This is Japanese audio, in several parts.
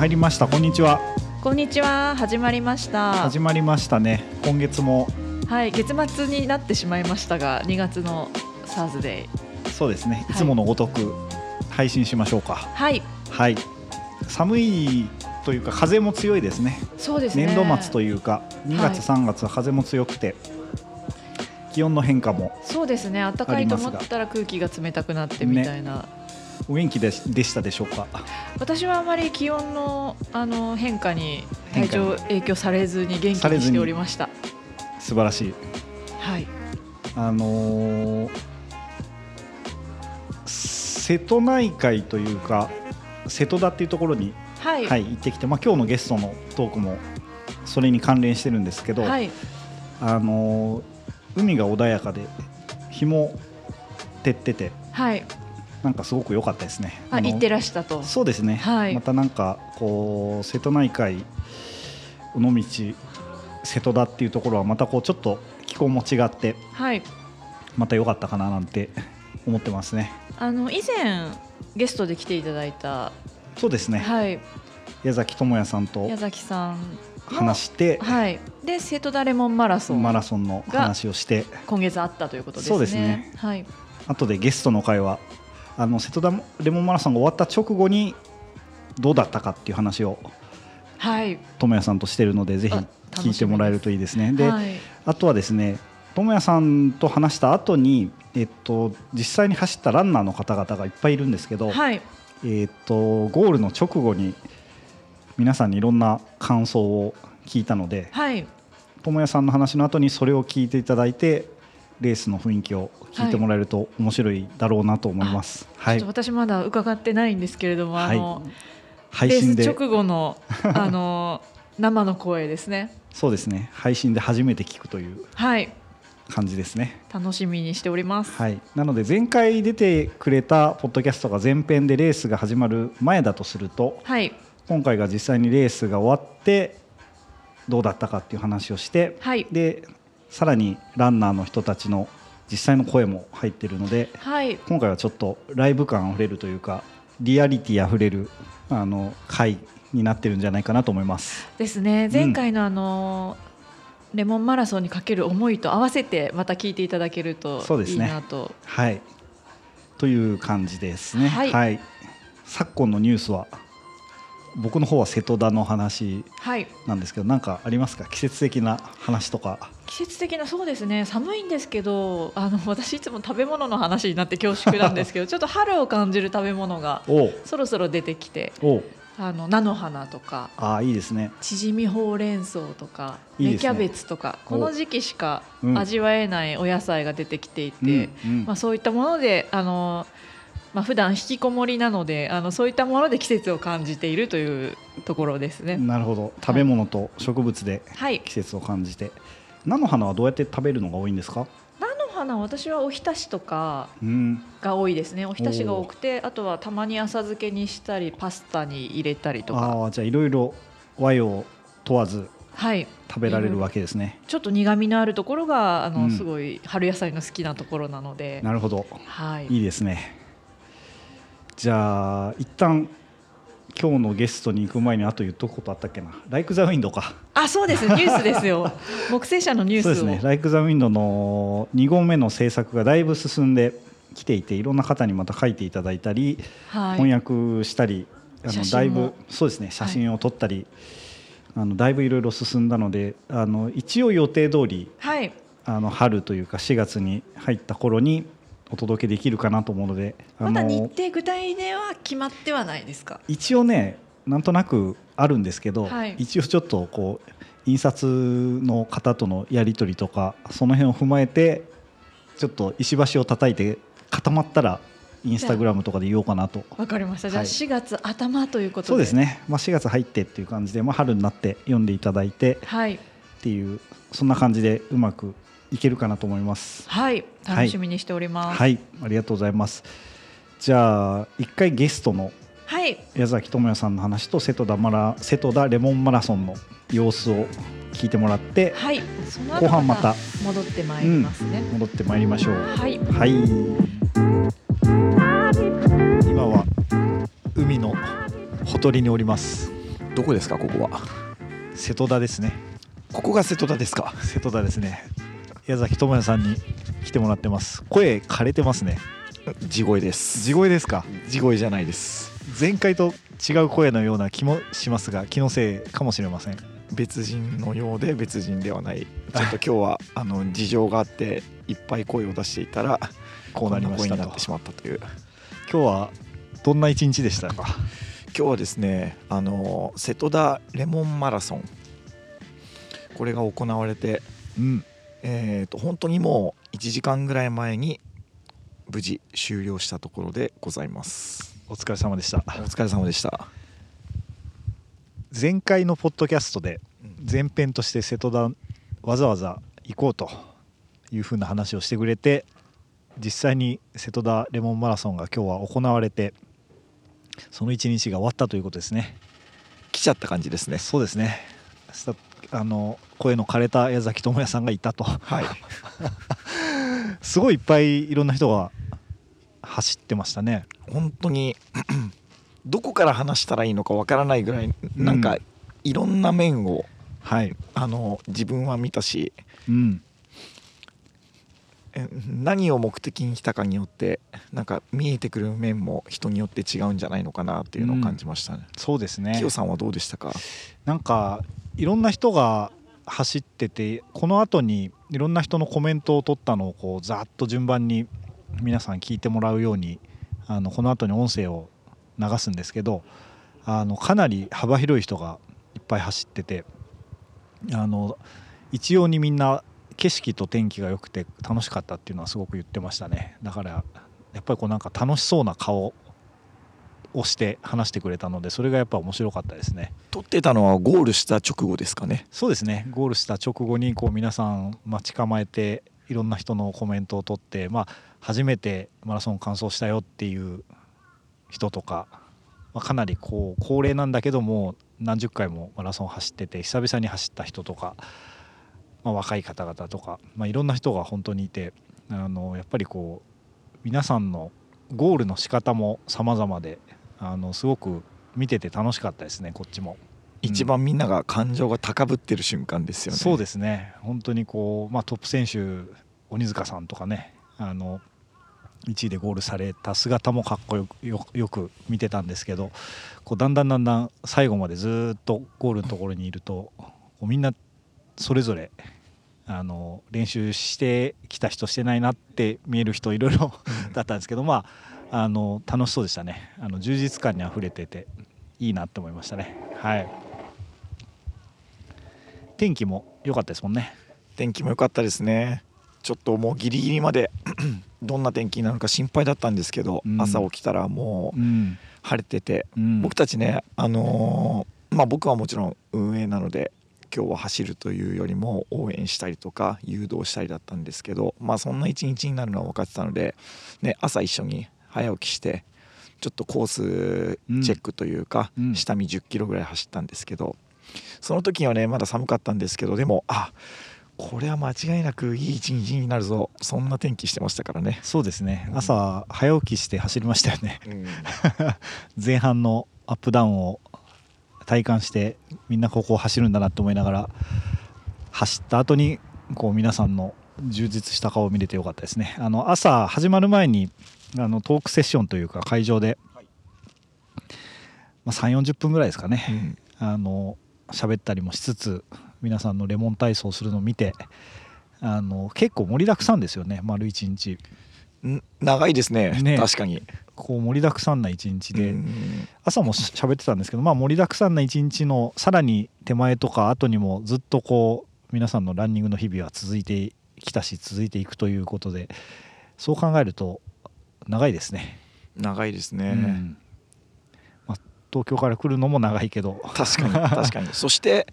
入りました。こんにちは。こんにちは。始まりました。始まりましたね。今月も。はい。月末になってしまいましたが2月のサーズデイ。そうですね。い。つものごとく配信しましょうか。はい。はい。寒いというか風も強いですね。そうですね。年度末というか2月、はい。3月は風も強くて気温の変化もそうですね。暖かいと思ったら空気が冷たくなってみたいな、お元気ででしたでしょうか？私はあまり気温のあの変化に体調影響されずに元気にしておりました素晴らしいはいあのー瀬戸内海というか瀬戸田っていうところに、はいはい、行ってきて、まあ、今日のゲストのトークもそれに関連してるんですけど、はいあのー海が穏やかで日も照っててはいなんかすごく良かったですね。のあ行ってらしたと。そうですね、はい。またなんかこう瀬戸内海尾道瀬戸田っていうところはまたこうちょっと気候も違ってはい。また良かったかななんて 思ってますね。あの以前ゲストで来ていただいた。そうですね、はい。矢崎智也さんと矢崎さんの話して、はい。で瀬戸田レモンマラソンマラソンの話をして今月あったということですね。そうですね。はい。後でゲストの会はあの瀬戸田レモンマラソンが終わった直後にどうだったかっていう話をはい。智也さんとしてるのでぜひあ聞いてもらえるといいですね。で、はい。あとはですね智也さんと話した後にえっと実際に走ったランナーの方々がいっぱいいるんですけど、はい。えっとゴールの直後に皆さんにいろんな感想を聞いたのではい。智也さんの話の後にそれを聞いていただいてレースの雰囲気を聞いてもらえると面白いだろうなと思います。はい私まだ伺ってないんですけれども、あの、はい配信でレース直後の あの生の声ですね。そうですね配信で初めて聞くというはい。感じですね。楽しみにしております。はい、なので前回出てくれたポッドキャストが前編でレースが始まる前だとするとはい。今回が実際にレースが終わってどうだったかっていう話をして、はい。でさらにランナーの人たちの実際の声も入ってるのではい。今回はちょっとライブ感あふれるというかリアリティあふれるあの回になってるんじゃないかなと思います。ですね。前回のあの。レモンマラソンにかける思いと合わせてまた聞いていただけるといいそうですねなとはいという感じですね。はい昨今のニュースは僕の方は瀬戸田の話はいなんですけどなんかありますか？季節的な話とか季節的なそうですね。寒いんですけどあの 私いつも食べ物の話になって恐縮なんですけど ちょっと春を感じる食べ物がそろそろ出てきてあの菜の花とかああいいですね。チヂミほうれん草とかいいですね。芽キャベツとかこの時期しかうん。味わえないお野菜が出てきていて、うんうん。まあ、そういったものであの、まあ普段引きこもりなのであのそういったもので季節を感じているというところですね。なるほど。食べ物と植物ではい。季節を感じて菜の花はどうやって食べるのが多いんですか？菜の花私はおひたしとかうん。が多いですね。おひたしが多くてあとはたまに浅漬けにしたりパスタに入れたりとか。ああじゃあいろいろ和洋問わずはい。食べられるわけですね。ちょっと苦味のあるところがあの、うん。すごい春野菜の好きなところなので。なるほど。はい。いいですね。じゃあ一旦今日のゲストに行く前にあと言っとくことあったっけな「ライク・ザ・ウィンド」か。あそうです。ニュースですよ。木星社のニュースを。そうですね「ライク・ザ・ウィンド」の2号目の制作がだいぶ進んできていていろんな方にまた書いていただいたり、はい。翻訳したりあのだいぶそうですね。写真を撮ったり、あのだいぶいろいろ進んだのであの一応予定通りはい。あの春というか4月に入った頃にお届けできるかなと思うのであまだ日の程具体では決まってはないですか？一応ねなんとなくあるんですけど、はい。一応ちょっとこう印刷の方とのやり取りとかその辺を踏まえてちょっと石橋を叩いて固まったらインスタグラムとかで言おうかなと。わかりました。じゃあはい。4月頭ということで。そうですね、まあ、4月入ってっていう感じで、まあ、春になって読んでいただいてはい。っていうそんな感じでうまくいけるかなと思います。はい楽しみにしておりますはい、ありがとうございます。じゃあ一回ゲストのはい矢崎智也さんの話と瀬戸田マラ瀬戸田レモンマラソンの様子を聞いてもらってはいその後半また戻ってまいりますね、戻ってまいりましょう。はいはい。今は海のほとりにおります。どこですかここは？瀬戸田ですねここが瀬戸田ですか瀬戸田ですね矢崎智也さんに来てもらってます。声枯れてますね。地声です。地声ですか？地声じゃないです。前回と違う声のような気もしますが気のせいかもしれません。別人のようで別人ではない。ちょっと今日はあの事情があっていっぱい声を出していたらこうなりましたになってしまったという。今日はどんな一日でしたか？今日はですねあの瀬戸田レモンマラソン。これが行われてうんえー、と本当にもう1時間ぐらい前に無事終了したところでございます。お疲れ様でした。お疲れ様でした。前回のポッドキャストで前編として瀬戸田わざわざ行こうというふうな話をしてくれて実際に瀬戸田レモンマラソンが今日は行われてその一日が終わったということですね。来ちゃった感じですね。そうですね。さあの声の枯れた矢崎智也さんがいたと。はい。すごいいっぱいいろんな人が走ってましたね。本当に どこから話したらいいのかわからないぐらいなんかうんいろんな面をはい、あの自分は見たしうん、え何を目的に来たかによってなんか見えてくる面も人によって違うんじゃないのかなっていうのを感じましたね。そうですね。キヨさんはどうでしたか？なんかいろんな人が走っててこの後にいろんな人のコメントを取ったのをこうざっと順番に皆さん聞いてもらうようにあのこの後に音声を流すんですけどあのかなり幅広い人がいっぱい走っててあの一様にみんな景色と天気が良くて楽しかったっていうのはすごく言ってましたね。だからやっぱりこうなんか楽しそうな顔をして話してくれたのでそれがやっぱ面白かったですね。撮ってたのはゴールした直後ですかねそうですねゴールした直後にこう皆さん待ち構えていろんな人のコメントを取って、まあ、初めてマラソン完走したよっていう人とか、まあ、かなりこう高齢なんだけども何十回もマラソン走ってて久々に走った人とか、まあ、若い方々とか、まあ、いろんな人が本当にいてあのやっぱりこう皆さんのゴールの仕方も様々であのすごく見てて楽しかったですねこっちも。一番みんなが感情が高ぶってる瞬間ですよね。そうですね本当にこう、まあ、トップ選手鬼塚さんとかねあの1位でゴールされた姿もかっこよくよよく見てたんですけどこうだんだんだんだん最後までずっとゴールのところにいるとみんなそれぞれあの練習してきた人してないなって見える人いろいろ だったんですけど、まあ、あの楽しそうでしたね。あの充実感にあふれてていいなって思いましたね。はい。天気も良かったですもんね。天気も良かったですね。ちょっともうギリギリまで どんな天気になるのか心配だったんですけど、うん。朝起きたらもううん。晴れてて、うん。僕たちねあのーまあ僕はもちろん運営なので今日は走るというよりも応援したりとか誘導したりだったんですけどまあそんな一日になるのは分かってたので、ね、朝一緒に早起きしてちょっとコースチェックというか、うん。下見1 0キロぐらい走ったんですけどその時はねまだ寒かったんですけどでもあこれは間違いなくいい一日になるぞ。そんな天気してましたからね。そうですね。朝早起きして走りましたよね。うん。前半のアップダウンを体感してみんなここを走るんだなと思いながら走った後にこう皆さんの充実した顔を見れてよかったですね。あの朝始まる前にあのトークセッションというか会場で、まあ、3 4 0分ぐらいですかね、うん。あの喋ったりもしつつ皆さんのレモン体操をするのを見てあの結構盛りだくさんですよね。丸一日。ん長いですね。ね。確かに。こう盛りだくさんな一日で、うん朝もし喋ってたんですけど、まあ、盛りだくさんな一日のさらに手前とか後にもずっとこう皆さんのランニングの日々は続いてきたし続いていくということでそう考えると長いですね。長いですね。うんまあ、東京から来るのも長いけど確かに確かに そして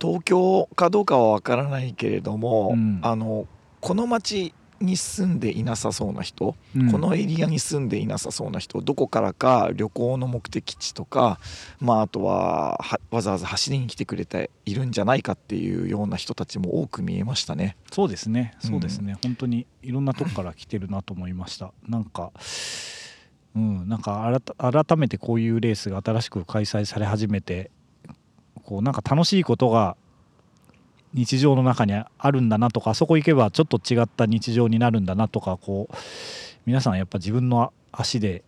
東京かどうかはわからないけれども、うんあのこの町に住んでいなさそうな人、うん。このエリアに住んでいなさそうな人どこからか旅行の目的地とか、まあ、あとははわざわざ走りに来てくれているんじゃないかっていうような人たちも多く見えましたね。そうですね。そうですね、本当にいろんなとこから来てるなと思いました なんかうん、なんか改改めてこういうレースが新しく開催され始めてこうなんか楽しいことが日常の中にあるんだなとかあそこ行けばちょっと違った日常になるんだなとかこう皆さんやっぱ自分の足で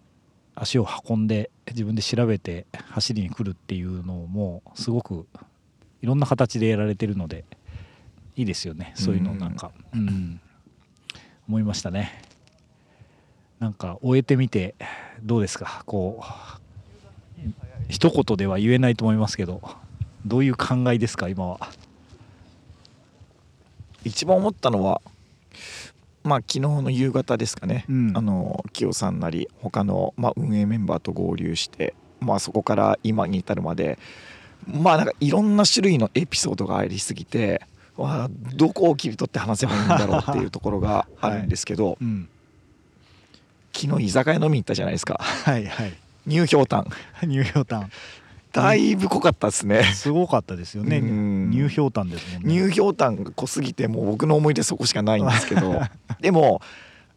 足を運んで自分で調べて走りに来るっていうのもすごくいろんな形でやられてるのでいいですよね。そういうのなんか、うん、思いましたね。なんか終えてみてどうですか？こう一言では言えないと思いますけどどういう考えですか今は？一番思ったのはまあ昨日の夕方ですかね、うん。あの清さんなり他のまあ運営メンバーと合流してまあそこから今に至るまでまあなんかいろんな種類のエピソードがありすぎてわあどこを切り取って話せばいいんだろうっていうところが あるんですけど、うん、昨日居酒屋飲みに行ったじゃないですか。はいはい。ニューヒョウタンニューヒョウタンだいぶ濃かったですね、すごかったですよね。うん。ニューヒョウタンですもんね。ニューヒョウタンが濃すぎてもう僕の思い出そこしかないんですけど。でも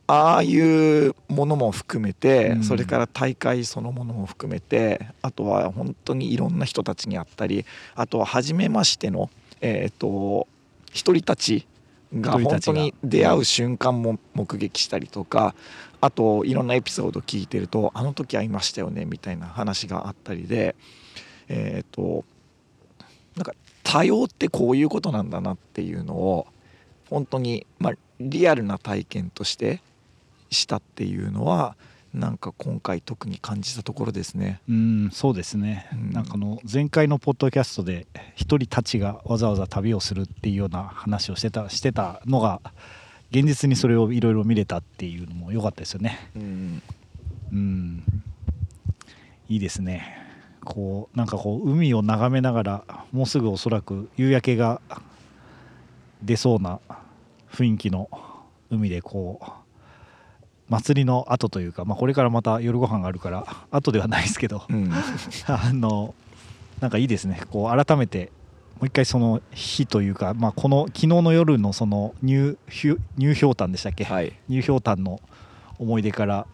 ああいうものも含めて、うん。それから大会そのものも含めてあとは本当にいろんな人たちに会ったりあとは初めましてのえっ、と一人たちが一人たちが。本当に出会う瞬間も目撃したりとかあといろんなエピソード聞いてるとあの時会いましたよねみたいな話があったりでえっ、となんか多様ってこういうことなんだなっていうのを本当に、まあ、リアルな体験としてしたっていうのはなんか今回特に感じたところですね。うんそうですね、うん。なんかあの前回のポッドキャストで一人たちがわざわざ旅をするっていうような話をしてたしてたのが現実にそれをいろいろ見れたっていうのも良かったですよね。うん。うん。いいですねこうなんかこう海を眺めながらもうすぐおそらく夕焼けが出そうな雰囲気の海でこう祭りの後というか、まあ、これからまた夜ご飯があるから後ではないですけどうん。あのなんかいいですね。こう改めてもう一回その日というか、まあ、この昨日の夜のそのニューヒュニューヒョウタンでしたっけ、はい、ニューヒョウタンの思い出から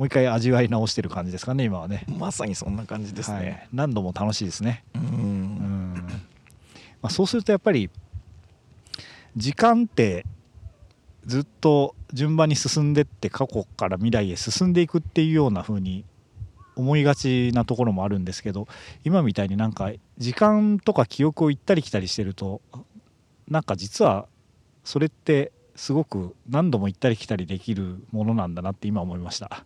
もう一回味わい直してる感じですかね今はね。まさにそんな感じですはい。ね。何度も楽しいですね、ううんん。まあ、そうするとやっぱり時間ってずっと順番に進んでって過去から未来へ進んでいくっていうような風に思いがちなところもあるんですけど今みたいになんか時間とか記憶を行ったり来たりしてるとなんか実はそれってすごく何度も行ったり来たりできるものなんだなって今思いました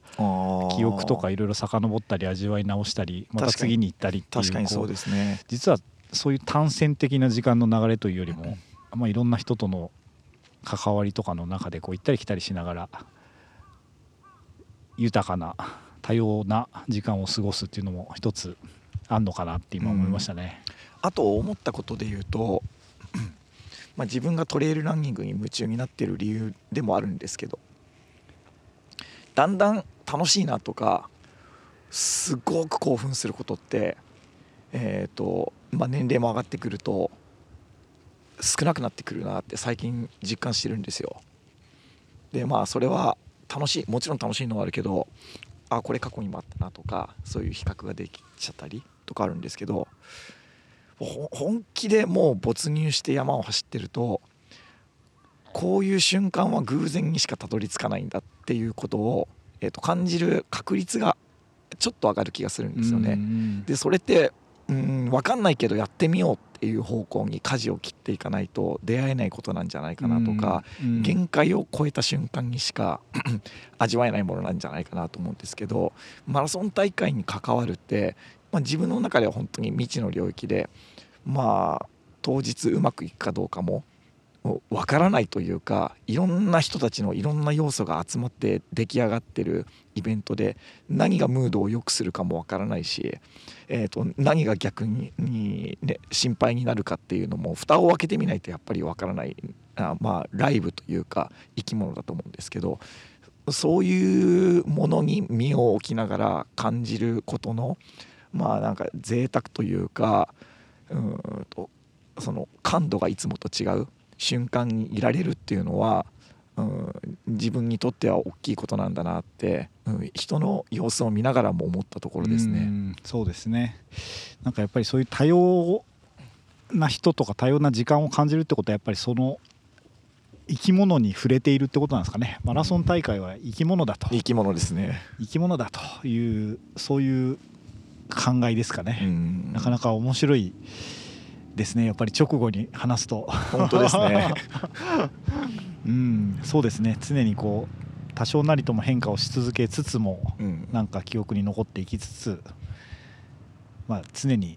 記憶とかいろいろ遡ったり味わい直したりまた次に行ったりっていう確かにそうですね。実はそういう単線的な時間の流れというよりも、まあ、いろんな人との関わりとかの中でこう行ったり来たりしながら豊かな多様な時間を過ごすっていうのも一つあんのかなって今思いましたね。あと思ったことで言うと、まあ、自分がトレイルランニングに夢中になってる理由でもあるんですけどだんだん楽しいなとかすごく興奮することって、えーとまあ、年齢も上がってくると少なくなってくるなって最近実感してるんですよ。でまあそれは楽しいもちろん楽しいのはあるけどあこれ過去にもあったなとかそういう比較ができちゃったりとかあるんですけど本気でもう没入して山を走ってるとこういう瞬間は偶然にしかたどり着かないんだっていうことを、えー、と感じる確率がちょっと上がる気がするんですよね。うんでそれってうん分かんないけどやってみようっていう方向に舵を切っていかないと出会えないことなんじゃないかなとか、うん限界を超えた瞬間にしか 味わえないものなんじゃないかなと思うんですけどマラソン大会に関わるって、まあ、自分の中では本当に未知の領域でまあ当日うまくいくかどうかもわからないというかいろんな人たちのいろんな要素が集まって出来上がってるイベントで何がムードを良くするかもわからないし、えー、と何が逆にに、ね、心配になるかっていうのも蓋を開けてみないとやっぱりわからないあまあライブというか生き物だと思うんですけどそういうものに身を置きながら感じることのまあなんか贅沢というかうーんとその感度がいつもと違う瞬間にいられるっていうのはうん、自分にとっては大きいことなんだなって、うん、人の様子を見ながらも思ったところですうね。んそうですねなんかやっぱりそういう多様な人とか多様な時間を感じるってことはやっぱりその生き物に触れているってことなんですかねマラソン大会は生き物だと生き物ですね。生き物だというそういう考えですかうね、ん、なかなか面白いですね。やっぱり直後に話すと。本当ですね。うん。そうですね。常にこう多少なりとも変化をし続けつつもうん、なんか記憶に残っていきつつ、まあ、常に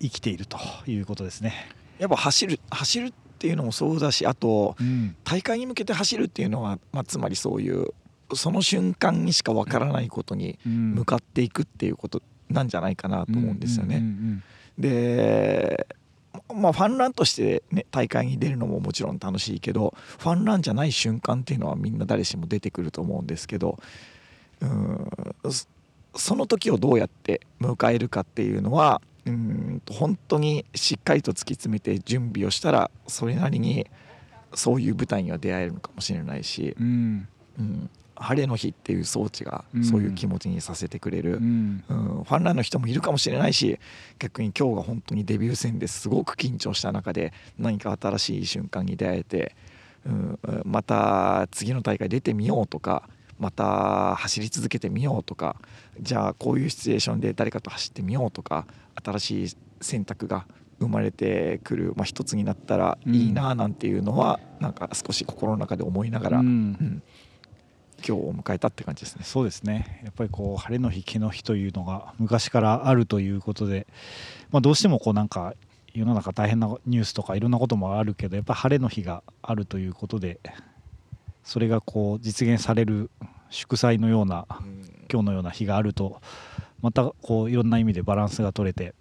生きているということですね。やっぱ走る走るっていうのもそうだしあとうん。大会に向けて走るっていうのは、まあ、つまりそういうその瞬間にしかわからないことにうん。向かっていくっていうことなんじゃないかなと思うんですよね。で、まあ、ファンランとして、ね、大会に出るのももちろん楽しいけどファンランじゃない瞬間っていうのはみんな誰しも出てくると思うんですけどうんそその時をどうやって迎えるかっていうのはうん本当にしっかりと突き詰めて準備をしたらそれなりにそういう舞台には出会えるのかもしれないし、うん。うん、晴れの日っていう装置がうん。そういう気持ちにさせてくれる。うん。うん、ファンランの人もいるかもしれないし逆に今日が本当にデビュー戦ですごく緊張した中で何か新しい瞬間に出会えて、うん、また次の大会出てみようとかまた走り続けてみようとかじゃあこういうシチュエーションで誰かと走ってみようとか新しい選択が生まれてくる、まあ、一つになったらいいななんていうのは、なんか少し心の中で思いながら、ううんん今日を迎えたって感じですね。そうですねやっぱりこう晴れの日毛の日というのが昔からあるということで、まあ、どうしてもこうなんか世の中大変なニュースとかいろんなこともあるけどやっぱり晴れの日があるということでそれがこう実現される祝祭のような今日のような日があるとまたこういろんな意味でバランスが取れて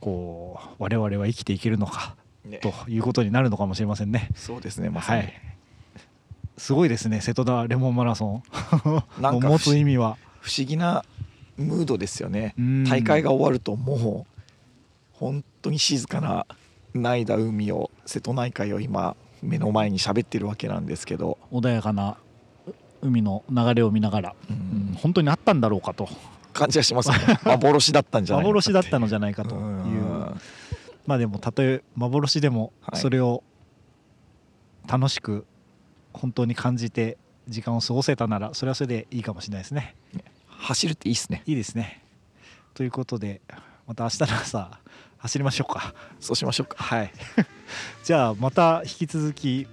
こう我々は生きていけるのかねということになるのかもしれませんね。そうですねまさに、はい、すごいですね瀬戸田レモンマラソン。なんか持つ意味は。不思議なムードですよね。うん。大会が終わるともう本当に静かなないだ海を瀬戸内海を今目の前に喋ってるわけなんですけど、穏やかな海の流れを見ながら、ううんん本当にあったんだろうかと。感じがしますよね。幻だったんじゃない幻だったのじゃないかという。うん。まあでもたとえ幻でもはい。それを楽しく本当に感じて時間を過ごせたならそれはそれでいいかもしれないですね。走るっていいっすね。いいですね。ということでまた明日の朝走りましょうか。そうしましょうか。はい。じゃあまた引き続き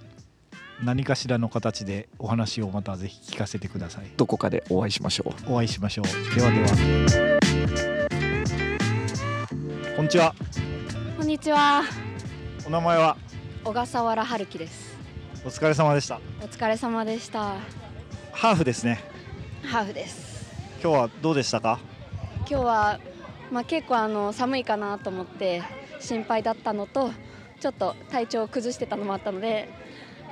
何かしらの形でお話をまたぜひ聞かせてください。どこかでお会いしましょう。お会いしましょう。ではでは。こんにちは。こんにちは。お名前は？小笠原春樹ですお疲れ様でした。お疲れ様でした。ハーフですね。ハーフです。今日はどうでしたか？今日はまあ結構あの寒いかなと思って心配だったのとちょっと体調を崩してたのもあったので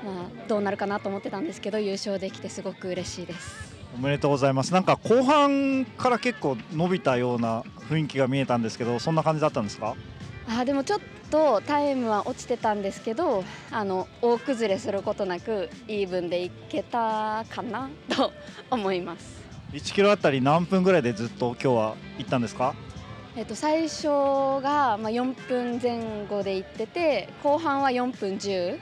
まあどうなるかなと思ってたんですけど優勝できてすごく嬉しいです。おめでとうございます。なんか後半から結構伸びたような雰囲気が見えたんですけどそんな感じだったんですか？あーでもちょっとタイムは落ちてたんですけどあの大崩れすることなくイーブンでいけたかな と思います。1キロあたり何分ぐらいでずっと今日は行ったんですか？えっと、最初がまあ4分前後で行ってて後半は4分10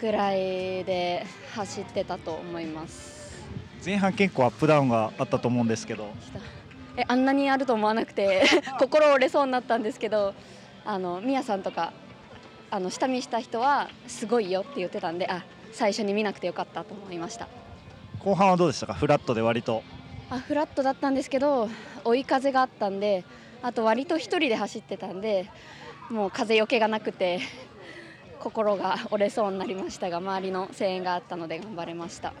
ぐらいで走ってたと思います。前半結構アップダウンがあったと思うんですけど。えあんなにあると思わなくて 心折れそうになったんですけどあのミヤさんとかあの下見した人はすごいよって言ってたんであ最初に見なくてよかったと思いました。後半はどうでしたか？フラットで割と。あフラットだったんですけど追い風があったんであと割と一人で走ってたんでもう風よけがなくて 心が折れそうになりましたが周りの声援があったので頑張れました。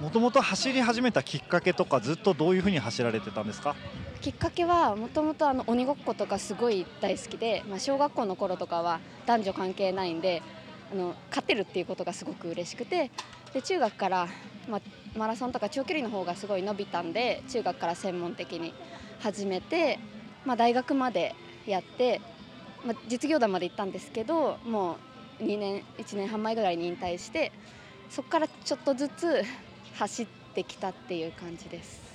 もともと走り始めたきっかけとかずっとどういうふうに走られてたんですか？きっかけはもともと鬼ごっことかすごい大好きで、まあ、小学校の頃とかは男女関係ないんであの勝てるっていうことがすごく嬉しくてで中学から、まあ、マラソンとか長距離の方がすごい伸びたんで中学から専門的に始めて、まあ、大学までやって、まあ、実業団まで行ったんですけどもう2年1年半前ぐらいに引退してそこからちょっとずつ走ってきたっていう感じです。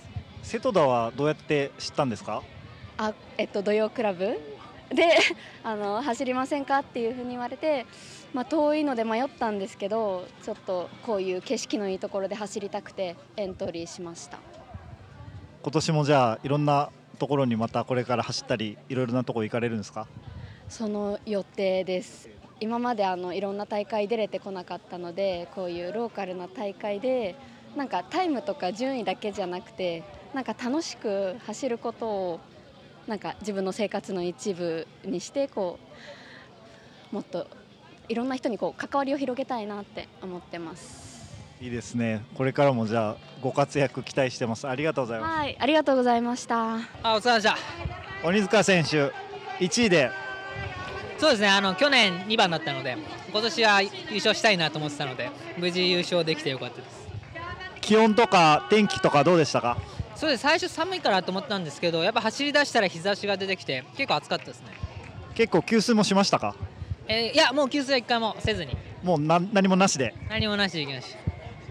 瀬戸田はどうやって知ったんですか？あえっと土曜クラブ？で あの走りませんかっていうふうに言われて、まあ、遠いので迷ったんですけどちょっとこういう景色のいいところで走りたくてエントリーしました。今年もじゃあいろんなところにまたこれから走ったりいろいろなところ行かれるんですか？その予定です。今まであのいろんな大会出れてこなかったのでこういうローカルな大会でなんかタイムとか順位だけじゃなくてなんか楽しく走ることをなんか自分の生活の一部にしてこうもっといろんな人にこう関わりを広げたいなって思ってます。いいですね。これからもじゃあご活躍期待してます。ありがとうございます。はい、ありがとうございました。あお疲れ様でした。鬼塚選手1位で。そうですね。あの去年2番だったので今年は優勝したいなと思ってたので無事優勝できてよかったです。気温とか天気とかどうでしたか？そうです。最初寒いからと思ったんですけどやっぱ走り出したら日差しが出てきて結構暑かったですね。結構給水もしましたか？えーいやもう給水は一回もせずに。もうな何もなしで。何もなしで行きました。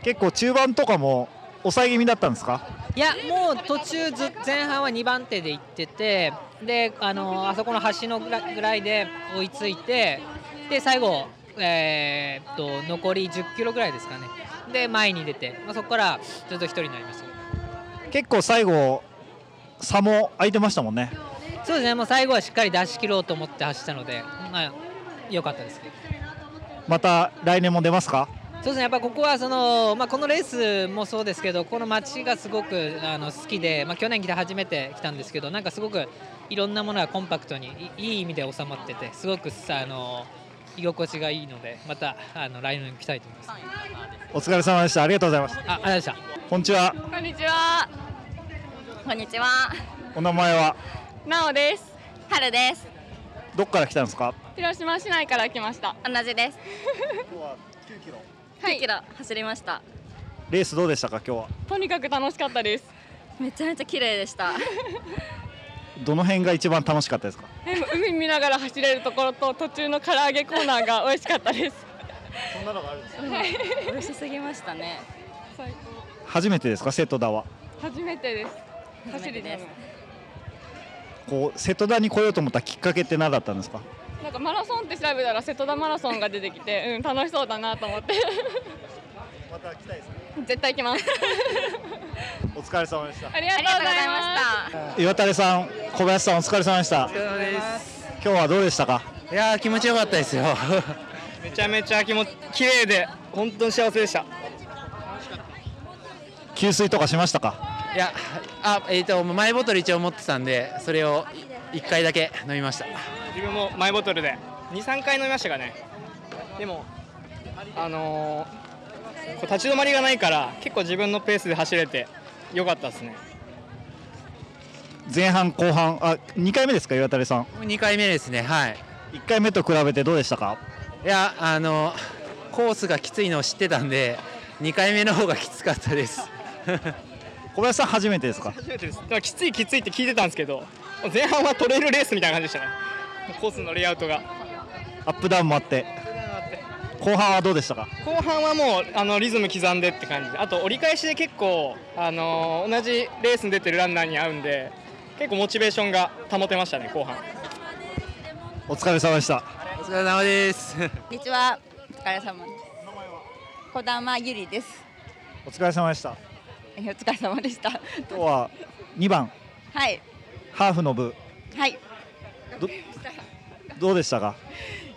結構中盤とかも抑え気味だったんですか？いやもう途中ず前半は2番手で行っててであのあそこの橋のぐらぐらいで追いついてで最後、えーっと残り10キロぐらいですかね。で前に出て、まあ、そこからずっと1人になりました結構最後差も空いてましたもんね。そうですね。もう最後はしっかり出し切ろうと思って走ったのでまあ良かったですけど。また来年も出ますか？そうですね。やっぱここはその、まあ、このレースもそうですけどこの街がすごくあの好きで、まあ、去年来て初めて来たんですけどなんかすごくいろんなものがコンパクトにいいい意味で収まっててすごくさあの居心地がいいのでまたあの来年来たいと思いますお疲れ様でしたありがとうございましたあありがとうございましたこんにちはこんにちは。こんにちは。お名前は？なおです。春です。どっから来たんですか？広島市内から来ました。同じです。今日は9キロはい9キロ走りました。レースどうでしたか？今日はとにかく楽しかったです。めちゃめちゃ綺麗でした。どの辺が一番楽しかったですか？海見ながら走れるところと途中の唐揚げコーナーが美味しかったです。そんなのがあるんですか美味しすぎましたね。最高。初めてですか？瀬戸田は初めてです。走りです。こう瀬戸田に来ようと思ったきっかけって何だったんですか？なんかマラソンって調べたら瀬戸田マラソンが出てきて、うん楽しそうだなと思ってまた来たいですね絶対来ます。お疲れ様でした。ありがとうございました。岩垂さん小林さんお疲れ様でした。今日はどうでしたか？いやー気持ちよかったですよ。めちゃめちゃ気も綺麗で本当に幸せでした。給水とかしましたか？いやあえっ、とマイボトル一応持ってたんでそれを1回だけ飲みました。自分もマイボトルで。23回飲みましたかね。でもあのーこう立ち止まりがないから結構自分のペースで走れてよかったですね。前半後半あ2回目ですか岩垂さん？2回目ですねはい。1回目と比べてどうでしたか？いやあのコースがきついのを知ってたんで2回目の方がきつかったです。小林さん初めてですか？初めてです。だからきついきついって聞いてたんですけど前半はトレイルレースみたいな感じでしたね。コースのレイアウトが。アップダウンもあって後半はどうでしたか？後半はもうあのリズム刻んでって感じであと折り返しで結構、あのー同じレースに出てるランナーに会うんで結構モチベーションが保てましたね後半お疲れ様でしたお疲れ様ですこんにちは。お疲れ様です。小玉ゆりです。お疲れ様でしたえお疲れ様でした。今日は2番はいハーフの部はい。どどうでしたか？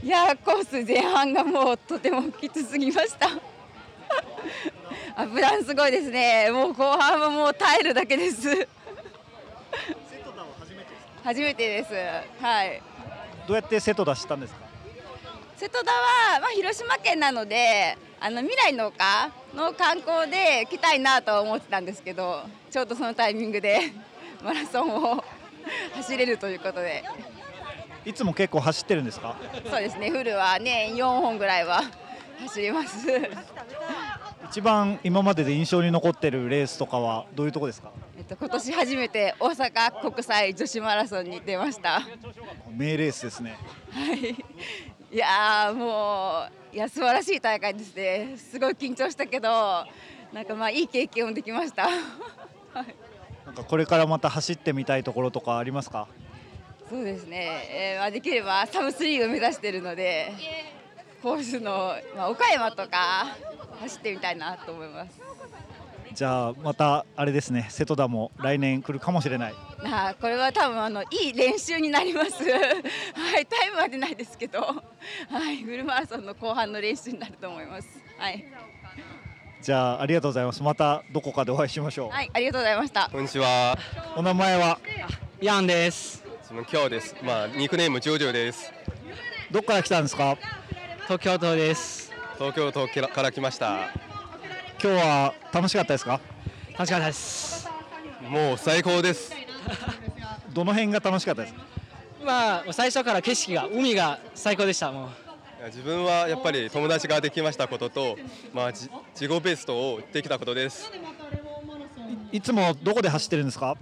いやーコース前半がもうとてもきつすぎました。アップダウンすごいですね。もう後半はもう耐えるだけです。初めてです。はい。どうやって瀬戸田知ったんですか？瀬戸田は、まあ、広島県なのであの未来農家の観光で来たいなとは思ってたんですけどちょうどそのタイミングでマラソンを走れるということでいつも結構走ってるんですか？そうですねフルは年4本ぐらいは 走ります。一番今までで印象に残ってるレースとかはどういうとこですか？えっと今年初めて大阪国際女子マラソンに出ました。名レースですね。はい。いやーもういや素晴らしい大会ですね。すごい緊張したけどなんかまあいい経験をできました。なんかこれからまた走ってみたいところとかありますか？そうですね、えーまあ、できればサブスリーを目指しているのでコースの、まあ、岡山とか走ってみたいなと思います。じゃあまたあれですね。瀬戸田も来年来るかもしれない。あーこれは多分あのいい練習になります。はいタイムは出ないですけどはいフルマラソンの後半の練習になると思います。はい、じゃあありがとうございます。またどこかでお会いしましょう。はい、ありがとうございました。こんにちは。お名前は？ヤンです。今日です。まあニックネームジョジョです。どっから来たんですか？東京都です。東京都から来ました。今日は楽しかったですか？楽しかったです。もう最高です。どの辺が楽しかったですか？まあ最初から景色が海が最高でしたもう自分はやっぱり友達ができましたことと、まあじ自己ベストをできたことです。いつもどこで走ってるんですか？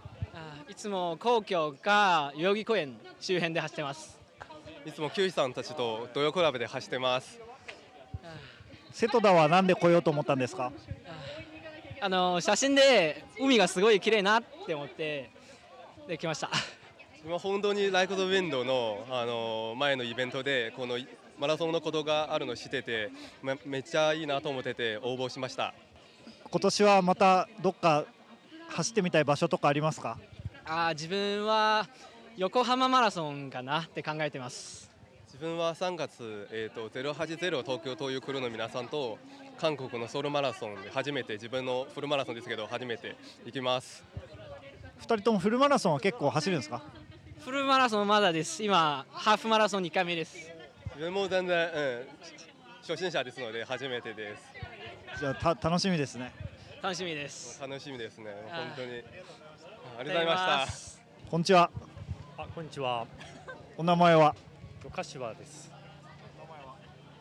いつも皇居か代々木公園周辺で走ってますいつも球児さんたちと土曜クラブで走ってます。瀬戸田はなんで来ようと思ったんですか？あの写真で海がすごい綺麗なって思ってできました自分は本当にライクドウィンドのあの前のイベントでこのマラソンのことがあるのを知ってて、めめっちゃいいなと思ってて応募しました。今年はまたどっか走ってみたい場所とかありますか？あー自分は横浜マラソンかなって考えてます。自分は3月、えー、と080東京東洋クルーの皆さんと韓国のソウルマラソンで初めて自分のフルマラソンですけど初めて行きます。2人ともフルマラソンは結構走るんですか？フルマラソンまだです。今ハーフマラソン2回目です。自分も全然、うん、初心者ですので初めてです。じゃあた楽しみですね。楽しみです。楽しみですね。本当にありがとうございましたこんにちはあ、こんにちは。お名前は？柏です。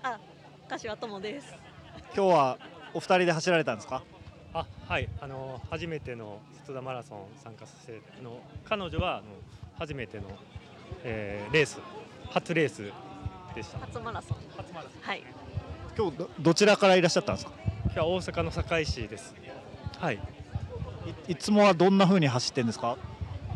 あ、柏友です。今日はお二人で走られたんですか？あ、はい、あの初めての瀬戸田マラソン参加させて、あの彼女はあの初めての、えーレース、初レースでした。初マラソン。初マラソン。はい。今日どどちらからいらっしゃったんですか？今日は大阪の堺市です。はい。いつもはどんな風に走ってるんですか？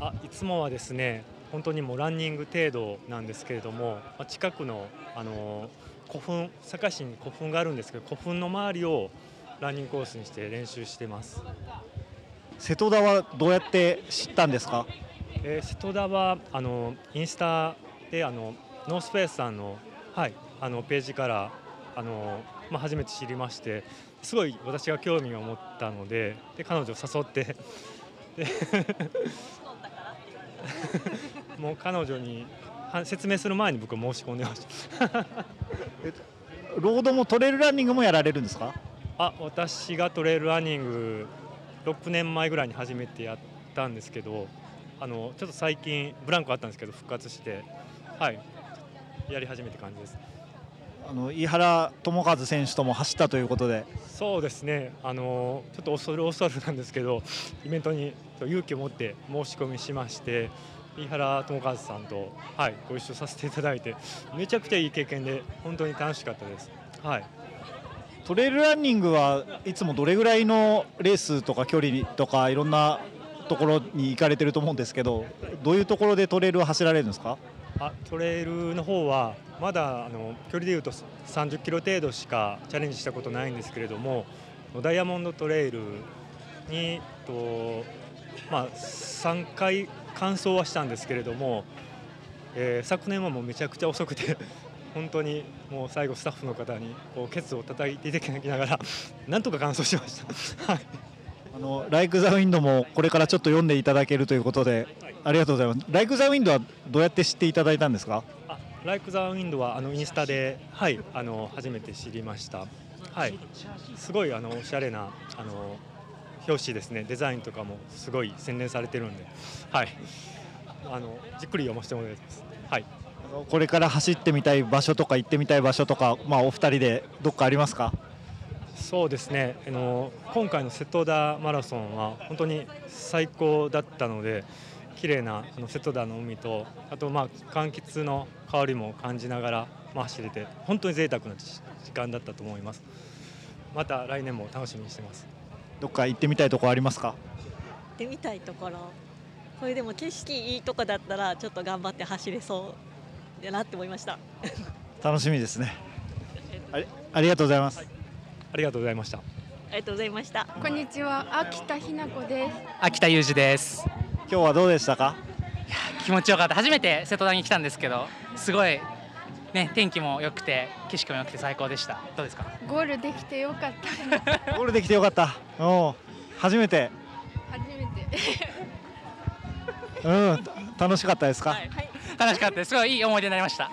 あ、いつもはですね、本当にもうランニング程度なんですけれども、まあ、近くのあの古墳、堺市に古墳があるんですけど、古墳の周りをランニングコースにして練習してます。瀬戸田はどうやって知ったんですか？えー瀬戸田はあのインスタであのノースペースさんの,、はい、あのページからあの、まあ、初めて知りましてすごい私が興味を持ったのでで彼女を誘ってで もう彼女には説明する前に僕は申し込んでました。ロードもトレイルランニングもやられるんですか？あ私がトレイルランニング6年前ぐらいに初めてやったんですけどあのちょっと最近ブランクあったんですけど復活して。はい。やり始めて感じですあの井原智和選手とも走ったということで。そうですね。あのちょっと恐る恐るなんですけどイベントに勇気を持って申し込みしまして井原智和さんと、はい、ご一緒させていただいてめちゃくちゃいい経験で本当に楽しかったです。はい。トレイルランニングはいつもどれぐらいのレースとか距離とかいろんなところに行かれてると思うんですけどどういうところでトレイルを走られるんですか？あトレイルの方はまだあの距離でいうと30キロ程度しかチャレンジしたことないんですけれどもダイヤモンドトレイルにと、まあ、3回完走はしたんですけれども、えー昨年はもうめちゃくちゃ遅くて 本当にもう最後スタッフの方にこうケツを叩いていただきながら なんとか完走しました。はいあのライク・ザ・ウィンドもこれからちょっと読んでいただけるということでありがとうございます。ライク・ザ・ウィンドはどうやって知っていただいたんですか？ライク・ザ・ウィンドはあのインスタで、はい、あの初めて知りました。はい、すごいあのおしゃれなあの表紙ですね、デザインとかもすごい洗練されてるんで、はい、あのじっくり読ませてもらいます。はい、これから走ってみたい場所とか行ってみたい場所とか、まあ、お二人でどっかありますか？そうですね、あの今回の瀬戸田マラソンは本当に最高だったので、綺麗なあの瀬戸田の海と、あとまあ柑橘の香りも感じながらまあ、走れて本当に贅沢な時間だったと思います。また来年も楽しみにしてます。どっか行ってみたいところありますか？行ってみたいところ。これでも景色いいとこだったらちょっと頑張って走れそうだなって思いました。楽しみですね。ありありがとうございます、ありがとうございました。ありがとうございました。こんにちは。秋田ひな子です。秋田裕二です今日はどうでしたか？気持ちよかった。初めて瀬戸田に来たんですけどすごいね天気も良くて景色も良くて最高でした。どうですか？ゴールできてよかった。ゴールできてよかった。おお初めて？初めて。うん楽しかったですか、楽しかったです。すごいいい思い出になりました。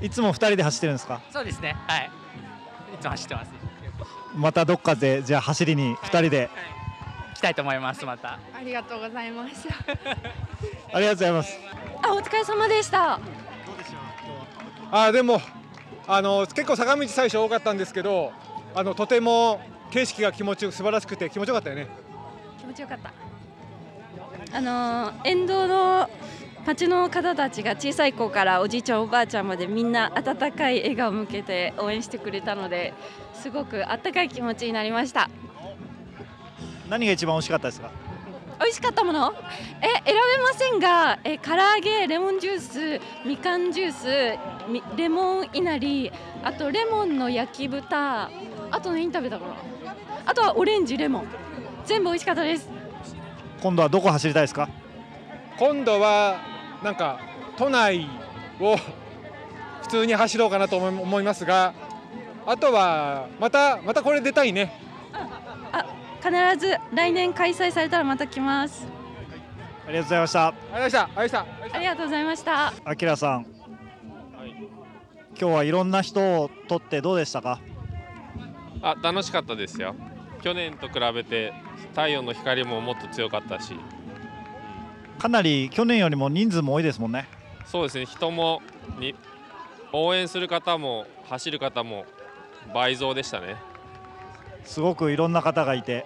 いつも二人で走ってるんですか？そうですね。はい。いつも走ってます。またどっかでじゃあ走りに二人で、来たいと思いますまた。ありがとうございます。ありがとうございます。あお疲れ様でした。あでもあの結構坂道最初多かったんですけどあのとても景色が気持ちよく素晴らしくて気持ちよかったよね。気持ちよかった。あの沿道の町の方たちが小さい子からおじいちゃんおばあちゃんまでみんな温かい笑顔を向けて応援してくれたのですごく温かい気持ちになりました何が一番美味しかったですか？美味しかったもの？え選べませんがえ唐揚げレモンジュースみかんジュースみレモンいなりあとレモンの焼き豚あと何食べたかな？あとはオレンジレモン。全部美味しかったです。今度はどこ走りたいですか？今度はなんか都内を 普通に走ろうかなと思い思いますがあとはまたまたこれ出たいね必ず来年開催されたらまた来ます。ありがとうございました。ありがとうございました。ありがとうございました。ありがとうございました。あきらさん、今日はいろんな人を撮ってどうでしたか？あ楽しかったですよ。去年と比べて太陽の光ももっと強かったし。かなり去年よりも人数も多いですもんね。そうですね。人もに応援する方も走る方も倍増でしたねすごくいろんな方がいて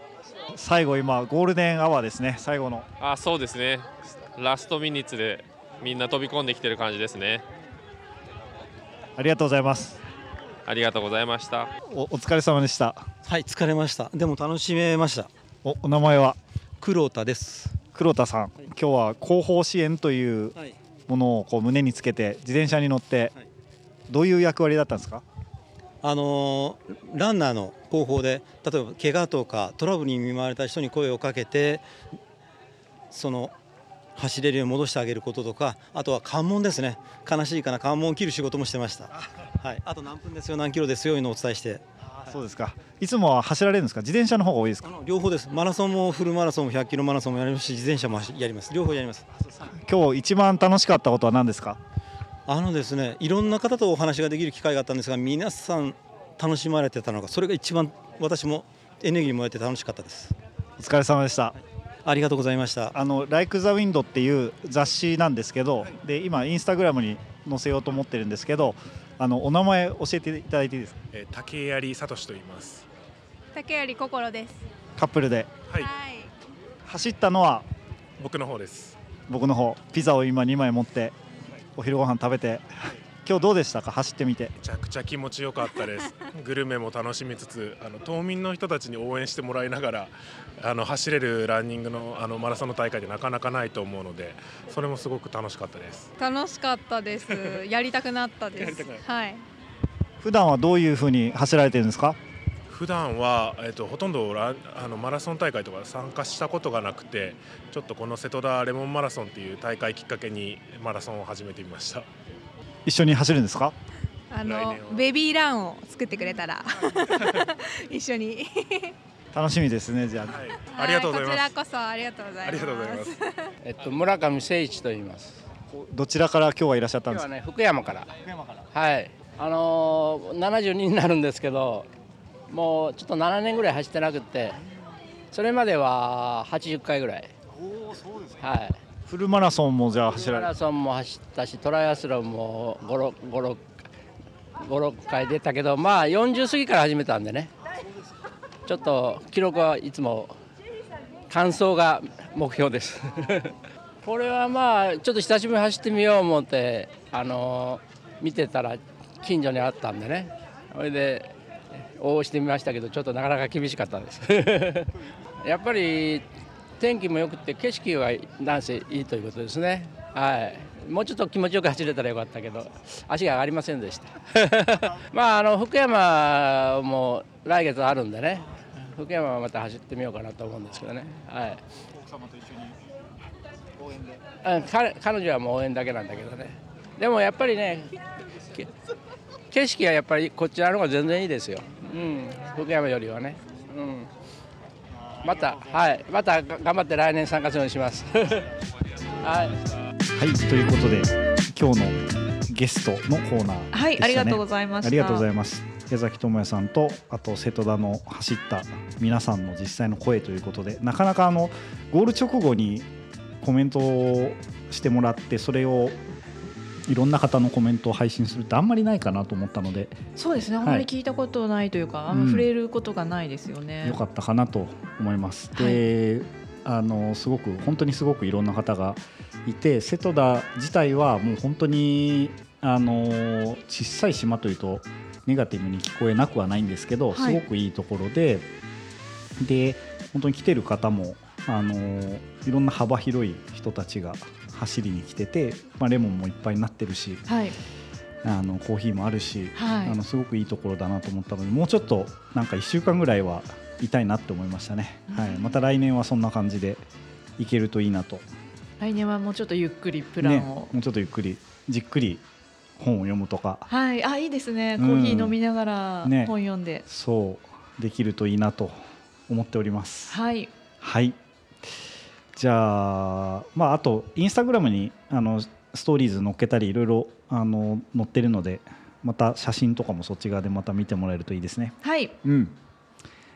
最後今ゴールデンアワーですね。最後の。あそうですね。 last minutes でみんな飛び込んできてる感じですね。ありがとうございます。ありがとうございました。おお疲れ様でした。はい疲れました。でも楽しめました。おお名前は？黒田です。黒田さん、今日は後方支援というはい。ものをこう胸につけて自転車に乗ってどういう役割だったんですか？あのーランナーの後方で例えば怪我とかトラブルに見舞われた人に声をかけてその走れるように戻してあげることとかあとは関門ですね。悲しいかな関門を切る仕事もしてました、はい、あと何分ですよ何キロですよいうのをお伝えして。そうですか。いつもは走られるんですか？自転車の方が多いですか？両方です。マラソンもフルマラソンも100キロマラソンもやりますし自転車もやります。両方やります。今日一番楽しかったことは何ですか？あのですねいろんな方とお話ができる機会があったんですが皆さん楽しまれてたのがそれが一番私もエネルギーもらえて楽しかったです。お疲れ様でした。ありがとうございました。あの「Like the Wind」っていう雑誌なんですけどで今インスタグラムに載せようと思ってるんですけどあのお名前教えていただいていいですか？えー竹槍聡と言います。竹槍心です。カップルで。はい。走ったのは僕の方です。僕の方。ピザを今2枚持ってお昼ご飯食べて。今日どうでしたか？走ってみて。めちゃくちゃ気持ちよかったです。グルメも楽しみつつ、あの島民の人たちに応援してもらいながら、あの走れるランニングのあのマラソンの大会でなかなかないと思うので、それもすごく楽しかったです。楽しかったです。やりたくなったです。やりたくなるはい。普段はどういうふうに走られてるんですか？普段はえっとほとんどランあのマラソン大会とか参加したことがなくて、ちょっとこの瀬戸田レモンマラソンっていう大会きっかけにマラソンを始めてみました。一緒に走るんですか？あのベビーランを作ってくれたら 一緒に。楽しみですねじゃあ、ありがとうございます。はいこちらこそありがとうございます。ありがとうございます。えっと、村上誠一と言います。どちらから今日はいらっしゃったんですか？今日はね、福山から。はい。あのー、72になるんですけど、もうちょっと7年ぐらい走ってなくって、それまでは80回ぐらい。はい。フルマラソンもじゃあ走マられラソンも走ったし、トライアスロンも5、6、5、6回出たけど、まあ40過ぎから始めたんでね。ちょっと記録はいつも完走が目標です。これはまあちょっと久しぶりに走ってみよう思ってあの見てたら近所にあったんでねそれで応募してみましたけどちょっとなかなか厳しかったです。やっぱり天気も良くて景色はなんせいいということですね。はい。もうちょっと気持ちよく走れたらよかったけど足が上がりませんでした。まああの福山も来月あるんでね。福山はまた走ってみようかなと思うんですけどね。はい。奥様と一緒に応援で。うん彼彼女はもう応援だけなんだけどね。でもやっぱりねけ景色はやっぱりこちらの方が全然いいですよ、うん、福山よりはね、うん、またはい。またが頑張って来年参加するようにします。はい。はい。ということで今日のゲストのコーナーでした、ね、はいありがとうございました。ありがとうございます。江崎智也さんとあと瀬戸田の走った皆さんの実際の声ということでなかなかあのゴール直後にコメントをしてもらってそれをいろんな方のコメントを配信するってあんまりないかなと思ったので。そうですね、あんまり聞いたことないというか、あんま触れることがないですよね。良かったかなと思います。で、あのすごく本当にすごくいろんな方がいて瀬戸田自体はもう本当にあの小さい島というとネガティブに聞こえなくはないんですけど、はい。すごくいいところでで本当に来てる方もあのいろんな幅広い人たちが走りに来てて、まあ、レモンもいっぱいになってるし、はい、あのコーヒーもあるし、はい。あのすごくいいところだなと思ったのでもうちょっとなんか1週間ぐらいはいたいなって思いましたね、はい、また来年はそんな感じでいけるといいなと、来年はもうちょっとゆっくりプランね、を。もうちょっとゆっくりじっくり本を読むとか。はい、あ、いいですね。うん。コーヒー飲みながらね。本読んで。そう。できるといいなと思っております。はい。はいじゃあ、まあ、あとインスタグラムにあのストーリーズ載っけたりいろいろあの載ってるのでまた写真とかもそっち側でまた見てもらえるといいですね。はい。うん、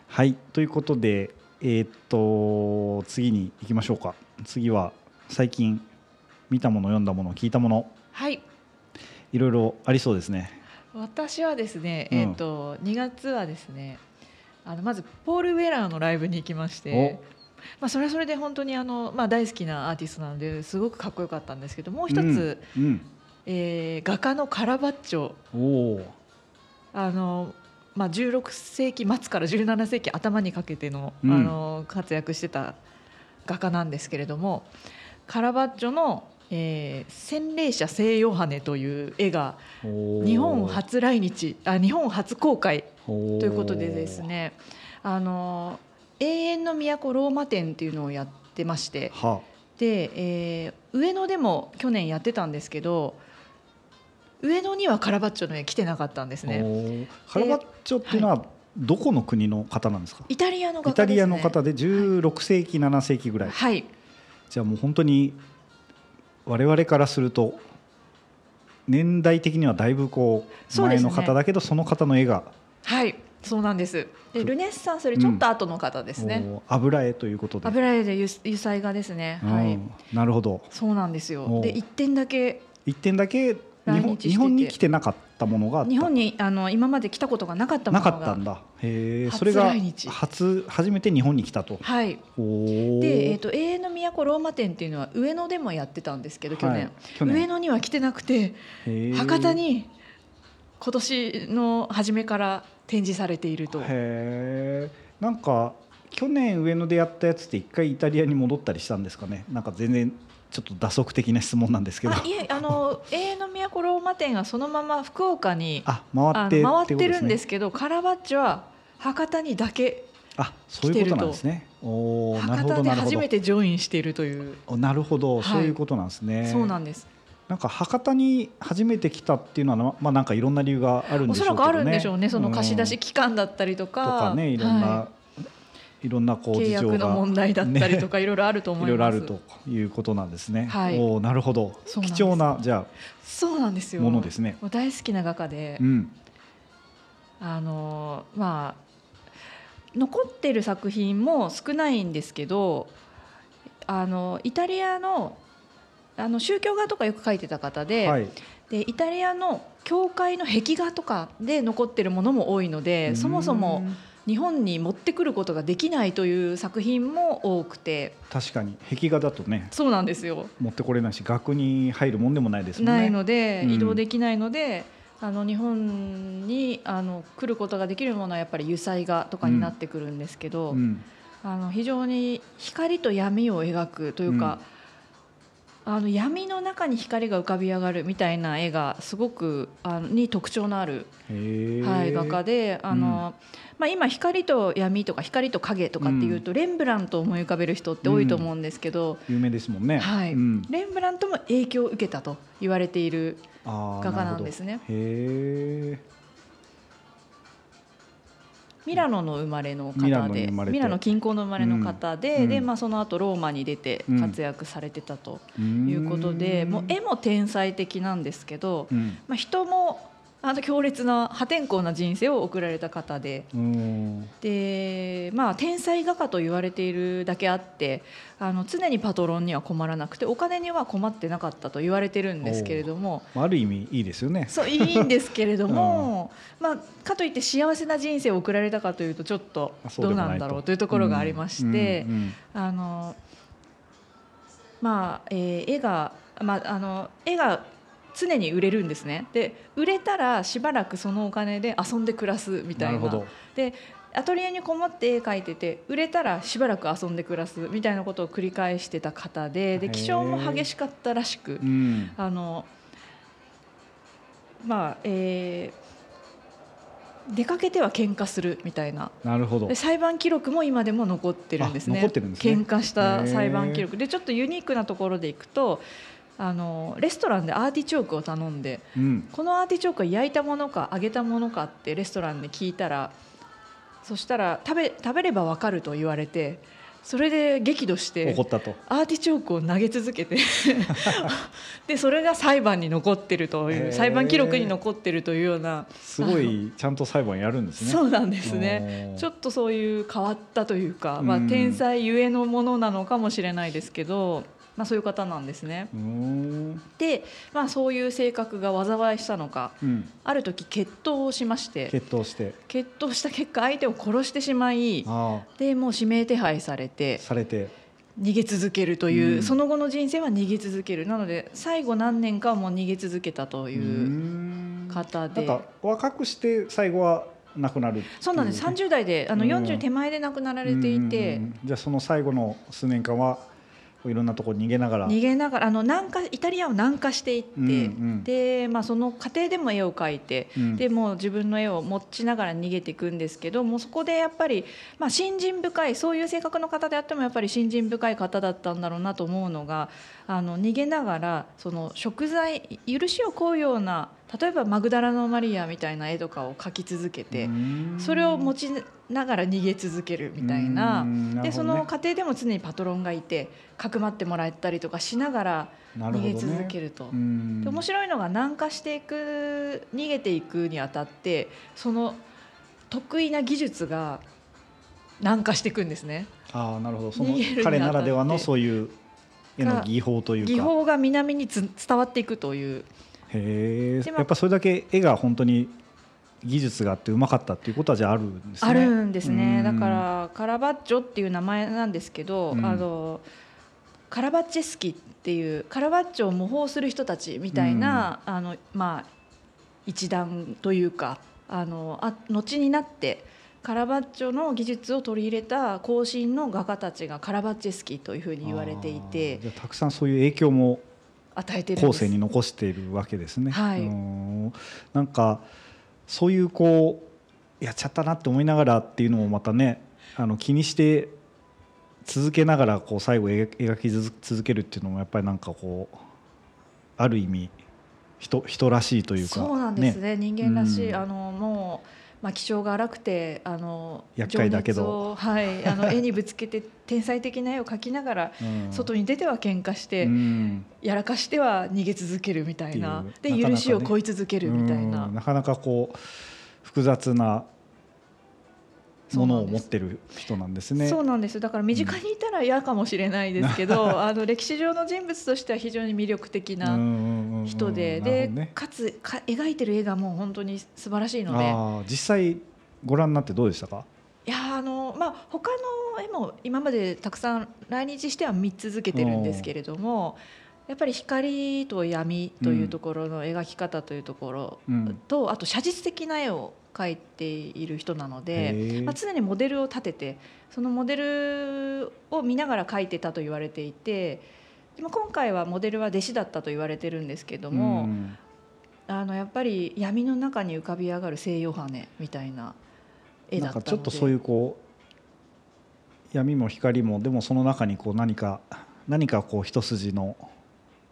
はいということで、えーっと次に行きましょうか次は最近見たもの読んだもの聞いたものはい。いろいろありそうですね。私はですね、うんえっ、と2月はですね、あのまずポール・ウェラーのライブに行きまして、まあそれはそれで本当にあのまあ大好きなアーティストなのですごくかっこよかったんですけど、もう一つ、うんうん。えー画家のカラバッチョ、あのまあ16世紀末から17世紀頭にかけての、うん。あの活躍してた画家なんですけれども、カラバッチョの、えー洗礼者聖ヨハネという絵が日本初来日あ日本初公開ということでですねあの永遠の都ローマ展っていうのをやってましてはで、えー上野でも去年やってたんですけど上野にはカラバッチョの絵来てなかったんですおねー。カラバッチョっていうのはどこの国の方なんですか、イタリアのね、イタリアの方で16世紀7世紀ぐらい、はい。じゃあもう本当に我々からすると年代的にはだいぶこう前の方だけどその方の絵がはいそうなんです。でルネッサンスよりちょっと後の方ですね、お油絵ということで、油絵で油油彩画ですね、はい。うんなるほど。そうなんですよ。おで一点だけ。一点だけ日本来日本に来てなかったものが日本にあの今まで来たことがなかったもなのが。かったんだ。へえ初それが初初めて日本に来たと。はい。で、えー、と永遠の都ローマ店っていうのは上野でもやってたんですけど去年,、はい。去年。上野には来てなくて博多に今年の初めから展示されていると。へえなんか去年上野でやったやつって一回イタリアに戻ったりしたんですかね。なんか全然ちょっと打足的な質問なんですけど。あいえあの永遠の都ローマ店はそのまま福岡にあ回って回ってるんですけどカラバッチョは博多にだけあそういうことなんですね。おーなるほ博多で初めてジョインしているという。おなるほど、はい。そういうことなんですね。そうなんですなんか博多に初めて来たっていうのはまあなんかいろんな理由があるんでしょうけどね。おそらくあるんでしょうね。その貸し出しうん期間だったりとか。とかねいろんな、、はい。ろんなこう契約の問題だったりとかいろいろあると思います。いろいろあるということなんですね。はい。おーなるほど。貴重なじゃそうなんですよ。ものですね。大好きな画家で、あ、うん、あのまあ残ってる作品も少ないんですけどあのイタリアのあの宗教画とかよく描いてた方で,、はい。でイタリアの教会の壁画とかで残ってるものも多いのでそもそも日本に持ってくることができないという作品も多くて。確かに。壁画だとね。そうなんですよ。持ってこれないし額に入るもんでもないですもんね。ないので、うん。移動できないのであの日本にあの来ることができるものはやっぱり油彩画とかになってくるんですけど、うん。あの非常に光と闇を描くというか、あの闇の中に光が浮かび上がるみたいな絵がすごくあのに特徴のある、はい、画家であの、まあ、今光と闇とか光と影とかっていうと、レンブラントを思い浮かべる人って多いと思うんですけど、有名ですもんね。はい。うん。レンブラントも影響を受けたと言われている画家なんですね。へえ。ミラノの生まれの方でミラノ近郊の生まれの方で,、うん。でまあ、その後ローマに出てうん。活躍されてたとうんいうことで、もう絵も天才的なんですけど、うん。まあ、人もあの強烈な破天荒な人生を送られた方で。うん。でまあ、天才画家と言われているだけあってあの常にパトロンには困らなくてお金には困ってなかったと言われてるんですけれども。まあある意味いいですよね。そういいんですけれども、まあ、かといって幸せな人生を送られたかというとちょっとどうなんだろうというところがありまして、うんうん。あのまあ、えー絵が、まあ、あの絵が常に売れるんですね。で売れたらしばらくそのお金で遊んで暮らすみたいな。なるほど。でアトリエにこもって絵描いてて売れたらしばらく遊んで暮らすみたいなことを繰り返してた方でで気性も激しかったらしく、うん。あのまあえー出かけては喧嘩するみたいな。なるほど。で。裁判記録も今でも残ってるんですね。あ残ってるんですね。喧嘩した裁判記録。でちょっとユニークなところでいくとあのレストランでアーティチョークを頼んでうん。このアーティチョークは焼いたものか揚げたものかってレストランで聞いたらそしたら食べ食べればわかると言われてそれで激怒して怒ったと。アーティチョークを投げ続けて でそれが裁判に残ってるという裁判記録に残ってるというようなすごいちゃんと裁判やるんですね。そうなんですねちょっとそういう変わったというか、まあ、うん天才ゆえのものなのかもしれないですけど、まあ、そういう方なんですね。で、まあ、そういう性格が災いしたのかうん。ある時決闘をしまして決闘して。決闘した結果相手を殺してしまいあでもう指名手配されてあ。されて。逃げ続けるという、うんその後の人生は逃げ続けるなので最後何年かはもう逃げ続けたという方でなんか若くして最後は亡くなるそうなんです30代であのうん40手前で亡くなられていて、じゃあその最後の数年間はいろんなとこ逃げながら。逃げながらあの南下イタリアを南下していって、うんうん。で、まあ、その過程でも絵を描いて、うん。でもう自分の絵を持ちながら逃げていくんですけどもうそこでやっぱり、まあ、信心深いそういう性格の方であってもやっぱり信心深い方だったんだろうなと思うのがあの逃げながらその食材許しを請うような例えばマグダラのマリアみたいな絵とかを描き続けてそれを持ちながら逃げ続けるみたいな。ね。でその過程でも常にパトロンがいてかくまってもらったりとかしながら逃げ続けると。うん。で面白いのが南下していく逃げていくにあたってその得意な技術が南下していくんですね。ああなるほど。その彼ならではのそういう絵の技法というか。技法が南につ伝わっていくというへえやっぱそれだけ絵が本当に技術があってうまかったっていうことはじゃああるんですね。あるんですね。うん。だからカラバッチョっていう名前なんですけど、うん。あのカラバッチェスキっていうカラバッチョを模倣する人たちみたいな、あのまあ一団というかあのあ後になってカラバッチョの技術を取り入れた後進の画家たちがカラバッチェスキというふうに言われていてたくさんそういう影響も与えて後世に残しているわけですね。はい。うん。なんかそういうこうやっちゃったなって思いながらっていうのもまたねあの気にして続けながらこう最後描描き続けるっていうのもやっぱりなんかこうある意味人人らしいというか。そうなんですね。人間らしい、うん。あのもう、まあ、気性が荒くてあの厄介だけど。はい、あの絵にぶつけて天才的な絵を描きながら、うん。外に出ては喧嘩して、うん。やらかしては逃げ続けるみたいな。で許しを請い続けるみたいな。うん。なかなかこう複雑なものを持ってる人なんです。ね。そうなんです。だから身近にいたら嫌かもしれないですけど、あの歴史上の人物としては非常に魅力的な人で、でかつか描いてる絵がもう本当に素晴らしいので。実際ご覧になってどうでしたか？いやあのまあ他の絵も今までたくさん来日しては見続けてるんですけれどもやっぱり光と闇というところの描き方というところうん。と、あと写実的な絵を描いている人なのへで、ーまあ、常にモデルを立ててそのモデルを見ながら描いてたと言われていて今回はモデルは弟子だったと言われてるんですけども、うん。あのやっぱり闇の中に浮かび上がる西洋羽みたいな絵だったので。かちょっとそういうこう闇も光もでもその中にこう何か何かこう一筋の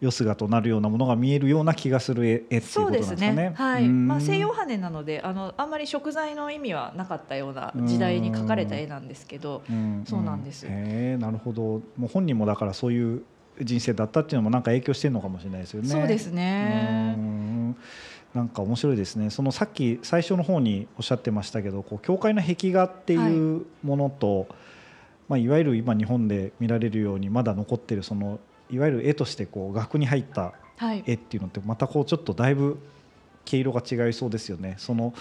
よすがとなるようなものが見えるような気がする絵絵っていうことなんですかね。はい、うん。まあ、西洋羽なのであのあんまり食材の意味はなかったような時代に描かれた絵なんですけど、うん。そうなんです。へえなるほど。もう本人もだからそういう人生だったっていうのもなんか影響してるのかもしれないですよね。そうですね。うん。なんか面白いですね。そのさっき最初の方におっしゃってましたけどこう教会の壁画っていうものと、いまあ、いわゆる今日本で見られるようにまだ残ってるそのいわゆる絵としてこう額に入ったはい絵っていうのってまたこうちょっとだいぶ毛色が違いそうですよね。その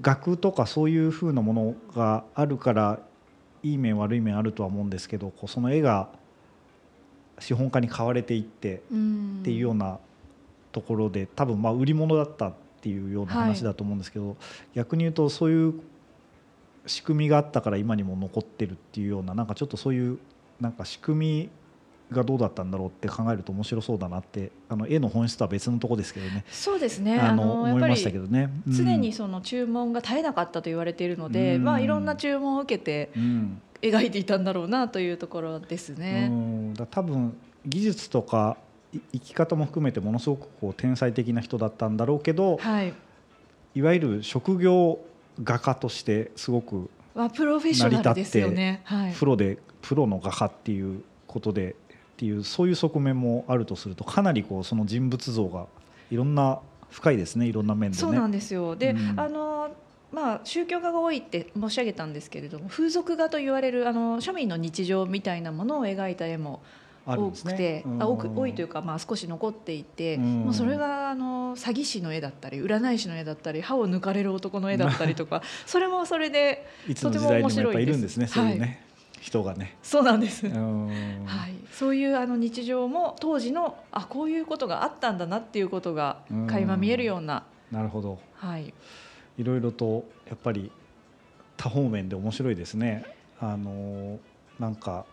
額とかそういう風なものがあるからいい面悪い面あるとは思うんですけどこうその絵が資本家に買われていってうんっていうようなところで多分まあ売り物だったっていうような話だと思うんですけど、逆に言うとそういう仕組みがあったから今にも残ってるっていうようななんかちょっとそういうなんか仕組みがどうだったんだろうって考えると面白そうだなってあの絵の本質とは別のとこですけどねそうですね。あのやっぱり思いましたけどね。うん常にその注文が絶えなかったと言われているので、うんまあいろんな注文を受けてうん描いていたんだろうなというところですうね。んだ多分技術とかい生き方も含めてものすごくこう天才的な人だったんだろうけど、はい。いわゆる職業画家としてすごくまあプロフェッショナルですよね。はい。プロでプロの画家っていうことでっていうそういう側面もあるとするとかなりこうその人物像がいろんな深いですねいろんな面でね。そうなんですよ。で、うんあのまあ宗教画が多いって申し上げたんですけれども、風俗画と言われるあの庶民の日常みたいなものを描いた絵も多くて、うんあ多く多いというかまあ少し残っていて、うんもうそれがあの詐欺師の絵だったり、占い師の絵だったり、歯を抜かれる男の絵だったりとか、それもそれでいつのとても面時代にもやっ白いです。ぱいるんですねそういうはいね、人がね。そうなんです。うんはい、そういうあの日常も当時のあこういうことがあったんだなっていうことが垣間見えるような、なるほど。はい、いろいろとやっぱり多方面で面白いですね。あのなんか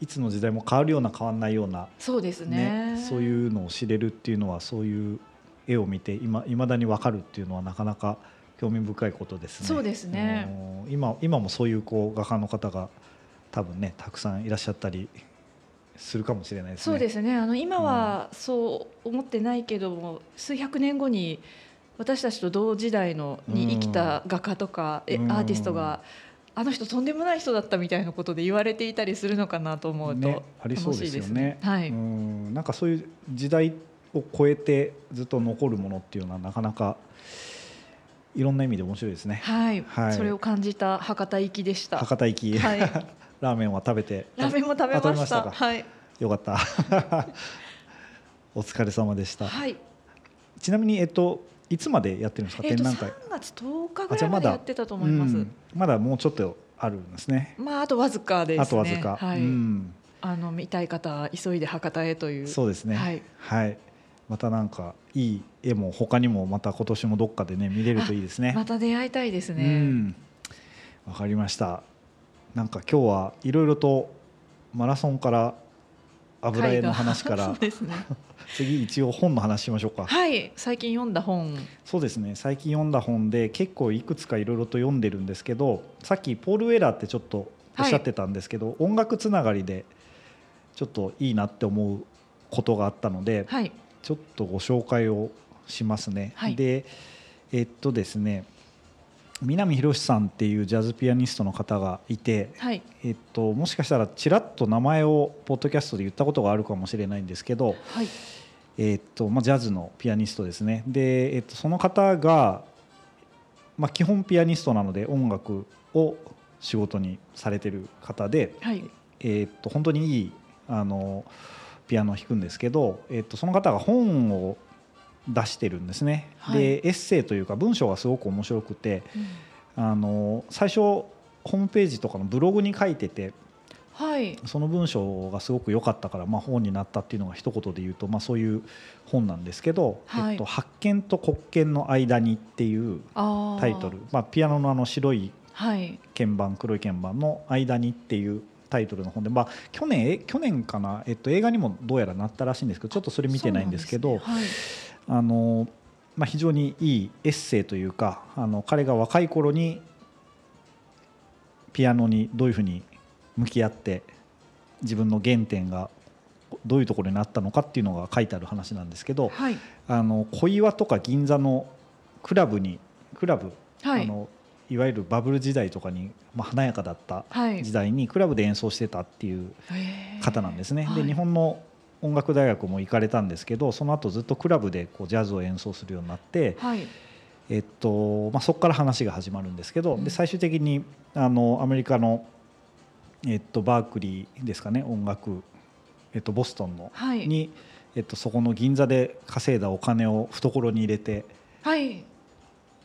いつの時代も変わるような変わらないようなそうですねそういうのを知れるっていうのはそういう絵を見て今未だに分かるっていうのはなかなか興味深いことですね。そうですね今今もそういうこう画家の方が多分ねたくさんいらっしゃったりするかもしれないですね。そうですねあの今はそう思ってないけども、数百年後に私たちと同時代のに生きた画家とか、えうんアーティストがあの人とんでもない人だったみたいなことで言われていたりするのかなと思うとね、ありそう楽しいですねね。。はい、うんなんかそういう時代を超えてずっと残るものっていうのはなかなかいろんな意味で面白いですね。はい、はいそれを感じた博多行きでした。博多行き、はい、ラーメンは食べてラーメンも食べあました。か？はい、よかった お疲れ様でした、はい。ちなみにえっといつまでやってるんですか、えっ、と展覧会3月10日あぐらいまでやってたと思います。うんまだもうちょっとあるんですねまああとわずかですね。あとわずか、はい。うんあの見たい方は急いで博多へという。そうですねはい。はいまたなんかいい絵も他にもまた今年もどっかでね見れるといいですねまた出会いたいですうね。んわかりましたなんか今日はいろいろとマラソンから油絵の話から ね。次一応本の話しましょうかはい、最近読んだ本。そうですね最近読んだ本で結構いくつかいろいろと読んでるんですけどさっきポール・ウェラーってちょっとおっしゃってたんですけど、音楽つながりでちょっといいなって思うことがあったので、はい。ちょっとご紹介をしますね。はいでえっとですね南博さんっていうジャズピアニストの方がいて、はい。えっと、もしかしたらちらっと名前をポッドキャストで言ったことがあるかもしれないんですけど、はい。えっとまあ、ジャズのピアニストですねで、えっと、その方が、まあ、基本ピアニストなので音楽を仕事にされてる方で、はい。えっと本当にいいあのピアノを弾くんですけど、えっとその方が本を出してるんですね、はい。でエッセイというか文章がすごく面白くて、あの最初ホームページとかのブログに書いててはい。その文章がすごく良かったから、まあ、本になったっていうのが一言で言うと、まあ、そういう本なんですけど「はい。えっと、発見と黒鍵の間に」っていうタイトル、まあ、ピアノのあの白いはい。鍵盤黒い鍵盤の間にっていうタイトルの本で、まあ、去年え去年かな、えっと、映画にもどうやらなったらしいんですけどちょっとそれ見てないんですけどはい。あの、まあ、非常にいいエッセイというかあの彼が若い頃にピアノにどういうふうに向き合って自分の原点がどういうところになったのかっていうのが書いてある話なんですけど、はい。あの小岩とか銀座のクラブにクラブ、はい。あのいわゆるバブル時代とかに、まあ、華やかだったはい。時代にクラブで演奏してたっていう方なんですね。はい。で日本の音楽大学も行かれたんですけどその後ずっとクラブでこうジャズを演奏するようになって、はい。えっとまあ、そこから話が始まるんですけど、で最終的にあのアメリカの、えっと、バークリーですかね音楽、えっと、ボストンの、はい。に、えっと、そこの銀座で稼いだお金を懐に入れてはい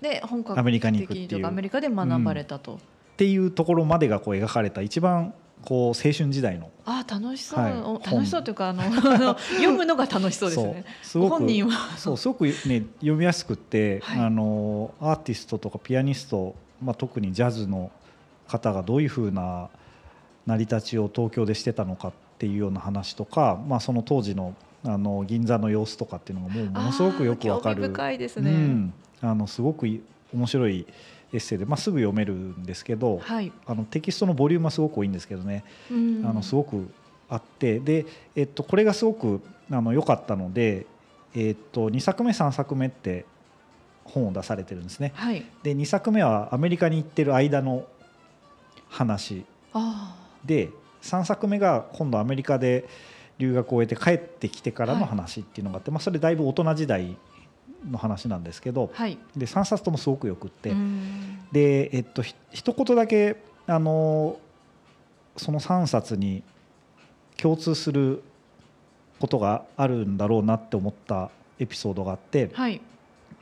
で本格アメリカに行くっていう。アメリカで学ばれたと、っていうところまでがこう描かれた一番こう青春時代の。あー楽しそう、はい。お楽しそうというかあの 読むのが楽しそうですね。すごく本人は。そうすごくね読みやすくって、あのアーティストとかピアニスト、まあ、特にジャズの方がどういうふうな成り立ちを東京でしてたのかっていうような話とか、まあ、その当時のあの銀座の様子とかっていうのがもうものすごくよくわかる。深いですね。うん、あのすごくい面白いエッセイで、まあ、すぐ読めるんですけど、はい。あのテキストのボリュームはすごく多いんですけどね、うん。あのすごくあってで、えっと、これがすごくあの良かったので、えっと、2作目3作目って本を出されてるんですね。はい。で2作目はアメリカに行ってる間の話。あで3作目が今度アメリカで留学を終えて帰ってきてからの話っていうのがあって、まあ、それだいぶ大人時代の話なんですけど、はい。で3冊ともすごくよくって、うん。で、えっと、ひ一言だけあのその3冊に共通することがあるんだろうなって思ったエピソードがあって、はい。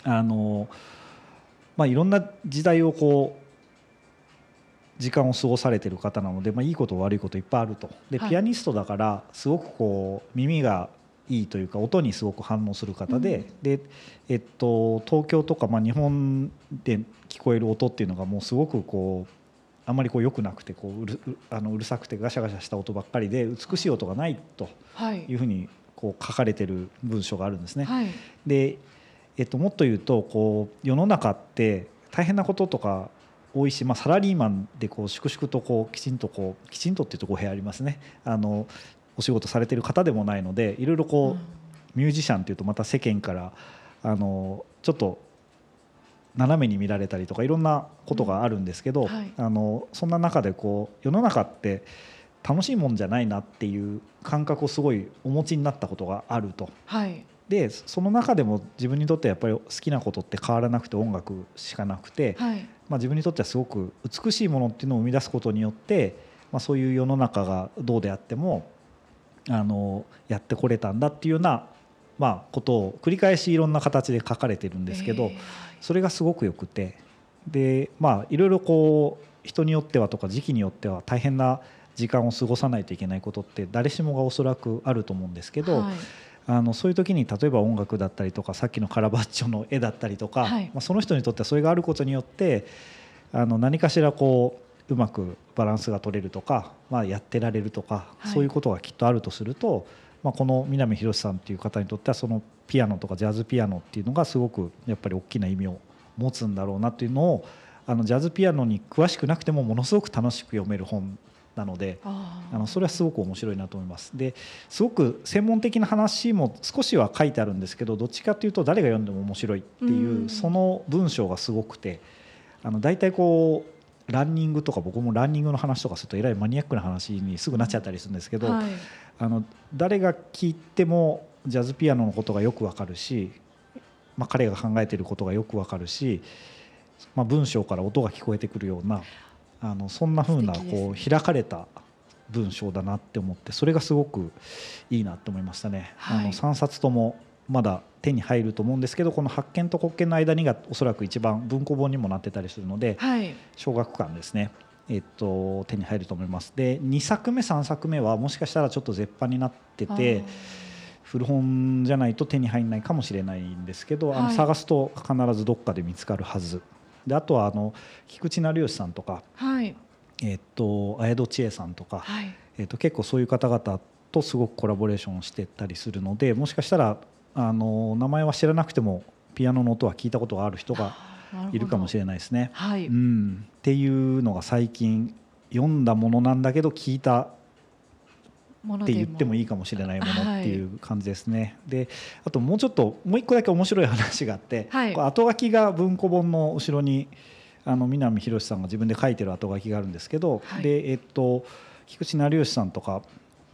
あのまあ、いろんな時代をこう時間を過ごされてる方なので、まあ、いいこと悪いこといっぱいあると。ではい。ピアニストだからすごくこう耳がいいというか音にすごく反応する方で,、でえっと、東京とか、まあ、日本で聞こえる音っていうのがもうすごくこうあまりこう良くなくてこううるうあのうるさくてガシャガシャした音ばっかりで美しい音がないとはい。いうふうにこう書かれてる文章があるんですね。はい。で、えっと、もっと言うとこう世の中って大変なこととか多いし、まあ、サラリーマンでこう粛々とこうきちんとこうきちんとっていうと語弊ありますね。あのお仕事されてる方でもないのでいろいろこう、ミュージシャンっていうとまた世間からあのちょっと斜めに見られたりとかいろんなことがあるんですけど、はい。あのそんな中でこう世の中って楽しいもんじゃないなっていう感覚をすごいお持ちになったことがあると。はい。でその中でも自分にとってやっぱり好きなことって変わらなくて音楽しかなくて、はい。まあ、自分にとってはすごく美しいものっていうのを生み出すことによって、まあ、そういう世の中がどうであってもあのやってこれたんだっていうような、まあ、ことを繰り返しいろんな形で書かれてるんですけど、それがすごくよくてでまあいろいろこう人によってはとか時期によっては大変な時間を過ごさないといけないことって誰しもがおそらくあると思うんですけど、はい。あのそういう時に例えば音楽だったりとかさっきのカラバッチョの絵だったりとか、はい。まあ、その人にとってはそれがあることによってあの何かしらこううまくバランスが取れるとか、まあ、やってられるとか、はい。そういうことがきっとあるとすると、まあ、この南博さんっていう方にとってはそのピアノとかジャズピアノっていうのがすごくやっぱり大きな意味を持つんだろうなっていうのをあのジャズピアノに詳しくなくてもものすごく楽しく読める本なのでああのそれはすごく面白いなと思います。ですごく専門的な話も少しは書いてあるんですけどどっちかというと誰が読んでも面白いっていう、うん。その文章がすごくてあの大体こうランニングとか僕もランニングの話とかするとえらいマニアックな話にすぐなっちゃったりするんですけど、はい。あの誰が聞いてもジャズピアノのことがよくわかるし、まあ、彼が考えていることがよくわかるし、まあ、文章から音が聞こえてくるようなあのそんな風な素敵ですこう開かれた文章だなって思ってそれがすごくいいなって思いましたね。はい。あの3冊ともまだ手に入ると思うんですけどこの発見と国見の間にがおそらく一番文庫本にもなってたりするので、はい。小学館ですね。えっと、手に入ると思います。で2作目3作目はもしかしたらちょっと絶版になってて古本じゃないと手に入らないかもしれないんですけど、あのはい探すと必ずどっかで見つかるはず。であとはあの菊池成吉さんとか、はい。えっと綾戸千恵さんとか、はい。えっと結構そういう方々とすごくコラボレーションしてたりするのでもしかしたらあの名前は知らなくてもピアノの音は聞いたことがある人がいるかもしれないですね。はい。うん、っていうのが最近読んだものなんだけど聞いたって言ってもいいかもしれないものっていう感じですね。であともうちょっともう一個だけ面白い話があって、はい。後書きが文庫本の後ろにあの南博さんが自分で書いてる後書きがあるんですけど、はい。でえっと菊池成吉さんとか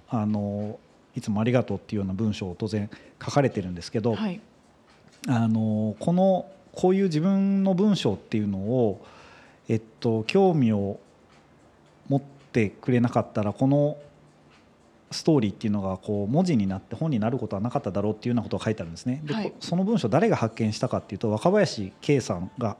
あのいつもありがとうっていうような文章を当然書かれてるんですけど、はいあのこのこういう自分の文章っていうのを、えっと、興味を持ってくれなかったらこのストーリーっていうのがこう文字になって本になることはなかっただろうっていうようなことが書いてあるんですね。で、はいこその文章誰が発見したかっていうと若林圭さんが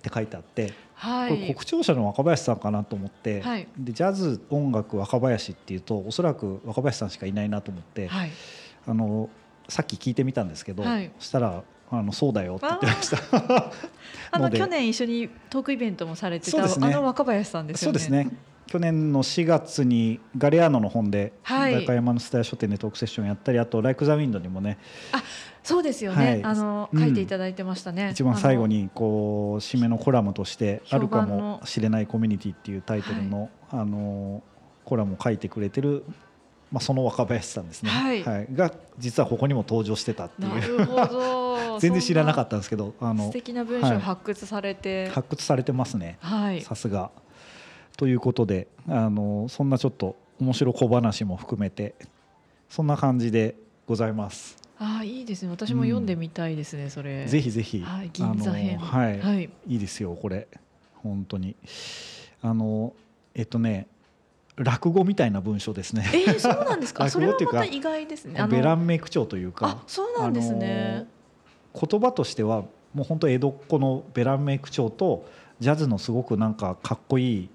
って書いてあって、はい。これ国庁舎の若林さんかなと思って、はい。でジャズ音楽若林っていうとおそらく若林さんしかいないなと思って、はい。あのさっき聞いてみたんですけど、はい。そしたらあのそうだよって言ってました。あの去年一緒にトークイベントもされてた、ね。あの若林さんですよね。そうですね去年の4月にガレアーノの本ではい。中山のスタヤ書店でトークセッションやったりあと「ライク・ザ・ウィンド」にもねそうですよね。はい。あのうん。書いていただいてましたね。一番最後にこう締めのコラムとして「あるかもしれないコミュニティ」っていうタイトルのあのコラムを書いてくれてるまあその若林さんですね。はい。が実はここにも登場してたっていう。全然知らなかったんですけどあの素敵な文章発掘されて、発掘されてますね。はい。さすが。ということであのそんなちょっと面白小話も含めてそんな感じでございます。ああいいですね。私も読んでみたいですね。それ。ぜひぜひ、はい、銀座編。はい、はい。いいですよこれ本当にあのえっとね落語みたいな文章ですね。えー、そうなんですか？あそれは落語っていうかまた意外ですね。あのベランメイク調というかあ、そうなんですね。言葉としてはもう本当江戸っ子のベランメイク調とジャズのすごくなんかかっこいい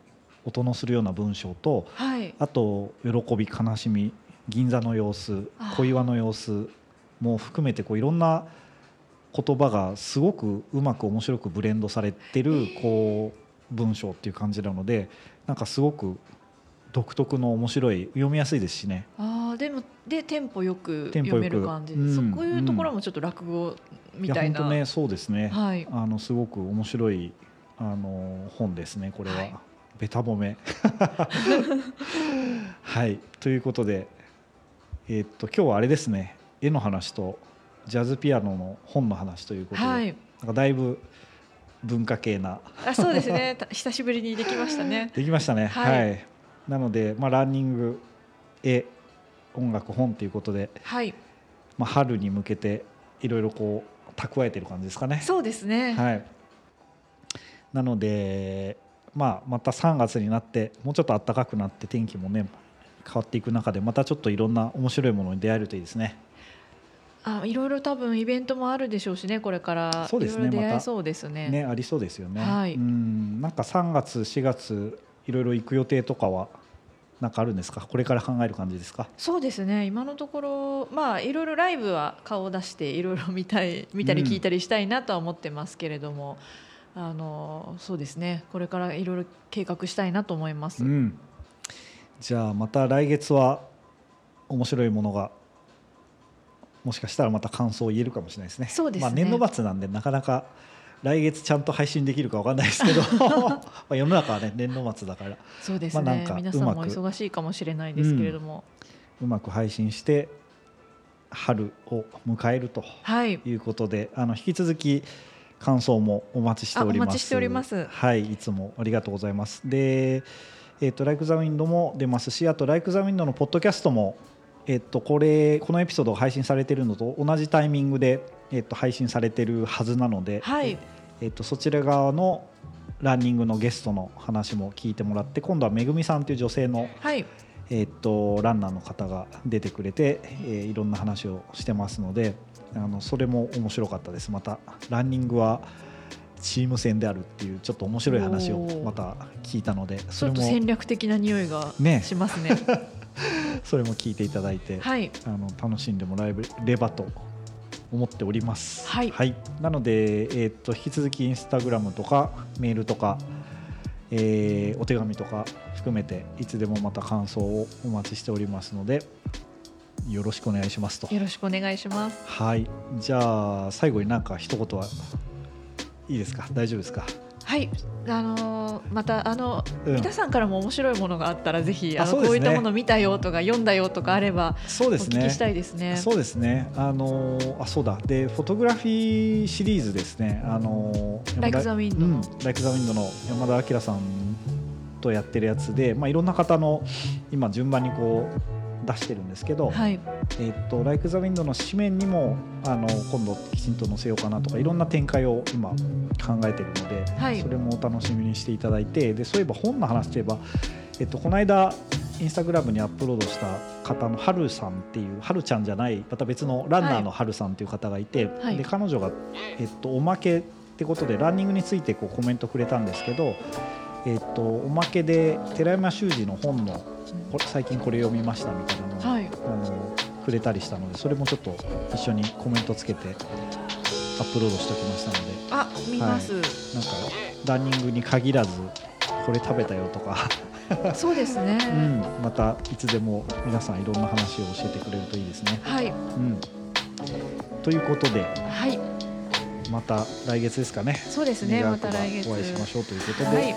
音のするような文章と、はい。あと喜び悲しみ銀座の様子あ小岩の様子も含めてこういろんな言葉がすごくうまく面白くブレンドされてるこう文章っていう感じなのでなんかすごく独特の面白い読みやすいですしね。ああでもでテンポよくテンポよく。読める感じで、うん。そういうところもちょっと落語みたいな。や本当ねそうですね、はい。あのすごく面白いあの本ですねこれは、はいベタ褒め。はい。ということでえーっと今日はあれですね。絵の話とジャズピアノの本の話ということで、はい。なんかだいぶ文化系な。あそうですね。た久しぶりにできましたね。できましたね。ははいい、なので、まあ、ランニング絵音楽本ということで、はい。まあ、春に向けていろいろこう蓄えてる感じですかね。そうですね。はい、なので、まあ、また3月になってもうちょっと暖かくなって天気もね変わっていく中でまたちょっといろんな面白いものに出会えるといいですね。あいろいろ多分イベントもあるでしょうしねこれから。そうですねいろいろ出会またえそうですね。ねありそうですよね。はい。うん。なんか3月4月いろいろ行く予定とかはなんかあるんですか？これから考える感じですか？そうですね。今のところまあいろいろライブは顔を出していろいろ見たい見たりうん。聞いたりしたいなとは思ってますけれども、あのそうですね。これからいろいろ計画したいなと思います。うん、じゃあまた来月は面白いものがもしかしたらまた感想を言えるかもしれないですね。そうですね。まあ、年度末なんでなかなか来月ちゃんと配信できるかわかんないですけど まあ世の中はね年度末だから。そうですね、まあなんか皆さんもうまく忙しいかもしれないですけれども、うまく配信して春を迎えるとはい。いうことで、あの引き続き感想もお待ちしております。あお待ちしておりますはい、いつもありがとうございます。で、えっ、とライクザウィンドも出ますし、あとライクザウィンドのポッドキャストもえっ、とこれこのエピソードが配信されているのと同じタイミングでえっ、と配信されているはずなので、はいえっ、とそちら側のランニングのゲストの話も聞いてもらって、今度はめぐみさんという女性のはいえーっとランナーの方が出てくれて、えーいろんな話をしてますのであのそれも面白かったです。またランニングはチーム戦であるっていうちょっと面白い話をまた聞いたのでちそれもょっと戦略的な匂いがね。しますね。それも聞いていただいて、はい。あの楽しんでもらえればと思っております。はい。なので、えーっと引き続きインスタグラムとかメールとか、えーお手紙とか含めていつでもまた感想をお待ちしておりますのでよろしくお願いしますと。よろしくお願いします。はい、じゃあ最後になんか一言はいいですか？大丈夫ですか？はい、あのーまたあの、うん皆さんからも面白いものがあったらぜひあのねこういったもの見たよとか読んだよとかあればそうですねお聞きしたいですね。そうですね。あのーあそうだ。でフォトグラフィーシリーズですね。あのー Like the Wind のうん Like the Wind の山田明さんとやってるやつで、まあいろんな方の今順番にこう出してるんですけど、はい。えっと Like the Wind の紙面にもあの今度きちんと載せようかなとかいろんな展開を今考えてるので、はい。それもお楽しみにしていただいて、でそういえば本の話といえば。えっと、この間インスタグラムにアップロードした方のはるさんっていうはるちゃんじゃないまた別のランナーのはるさんっていう方がいて、はい。で彼女が、えっと、おまけってことでランニングについてこうコメントくれたんですけど、えっと、おまけで寺山修司の本の最近これ読みましたみたいなのを、はい。あのくれたりしたのでそれもちょっと一緒にコメントつけてアップロードしておきましたので。あ見ます。はい、なんかランニングに限らずこれ食べたよとか。そうですね。うん、またいつでも皆さんいろんな話を教えてくれるといいですね。はい。うん、ということではい。また来月ですかね。そうですね。また来月。お会いしましょうということで、はい。はい。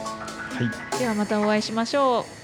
ではまたお会いしましょう。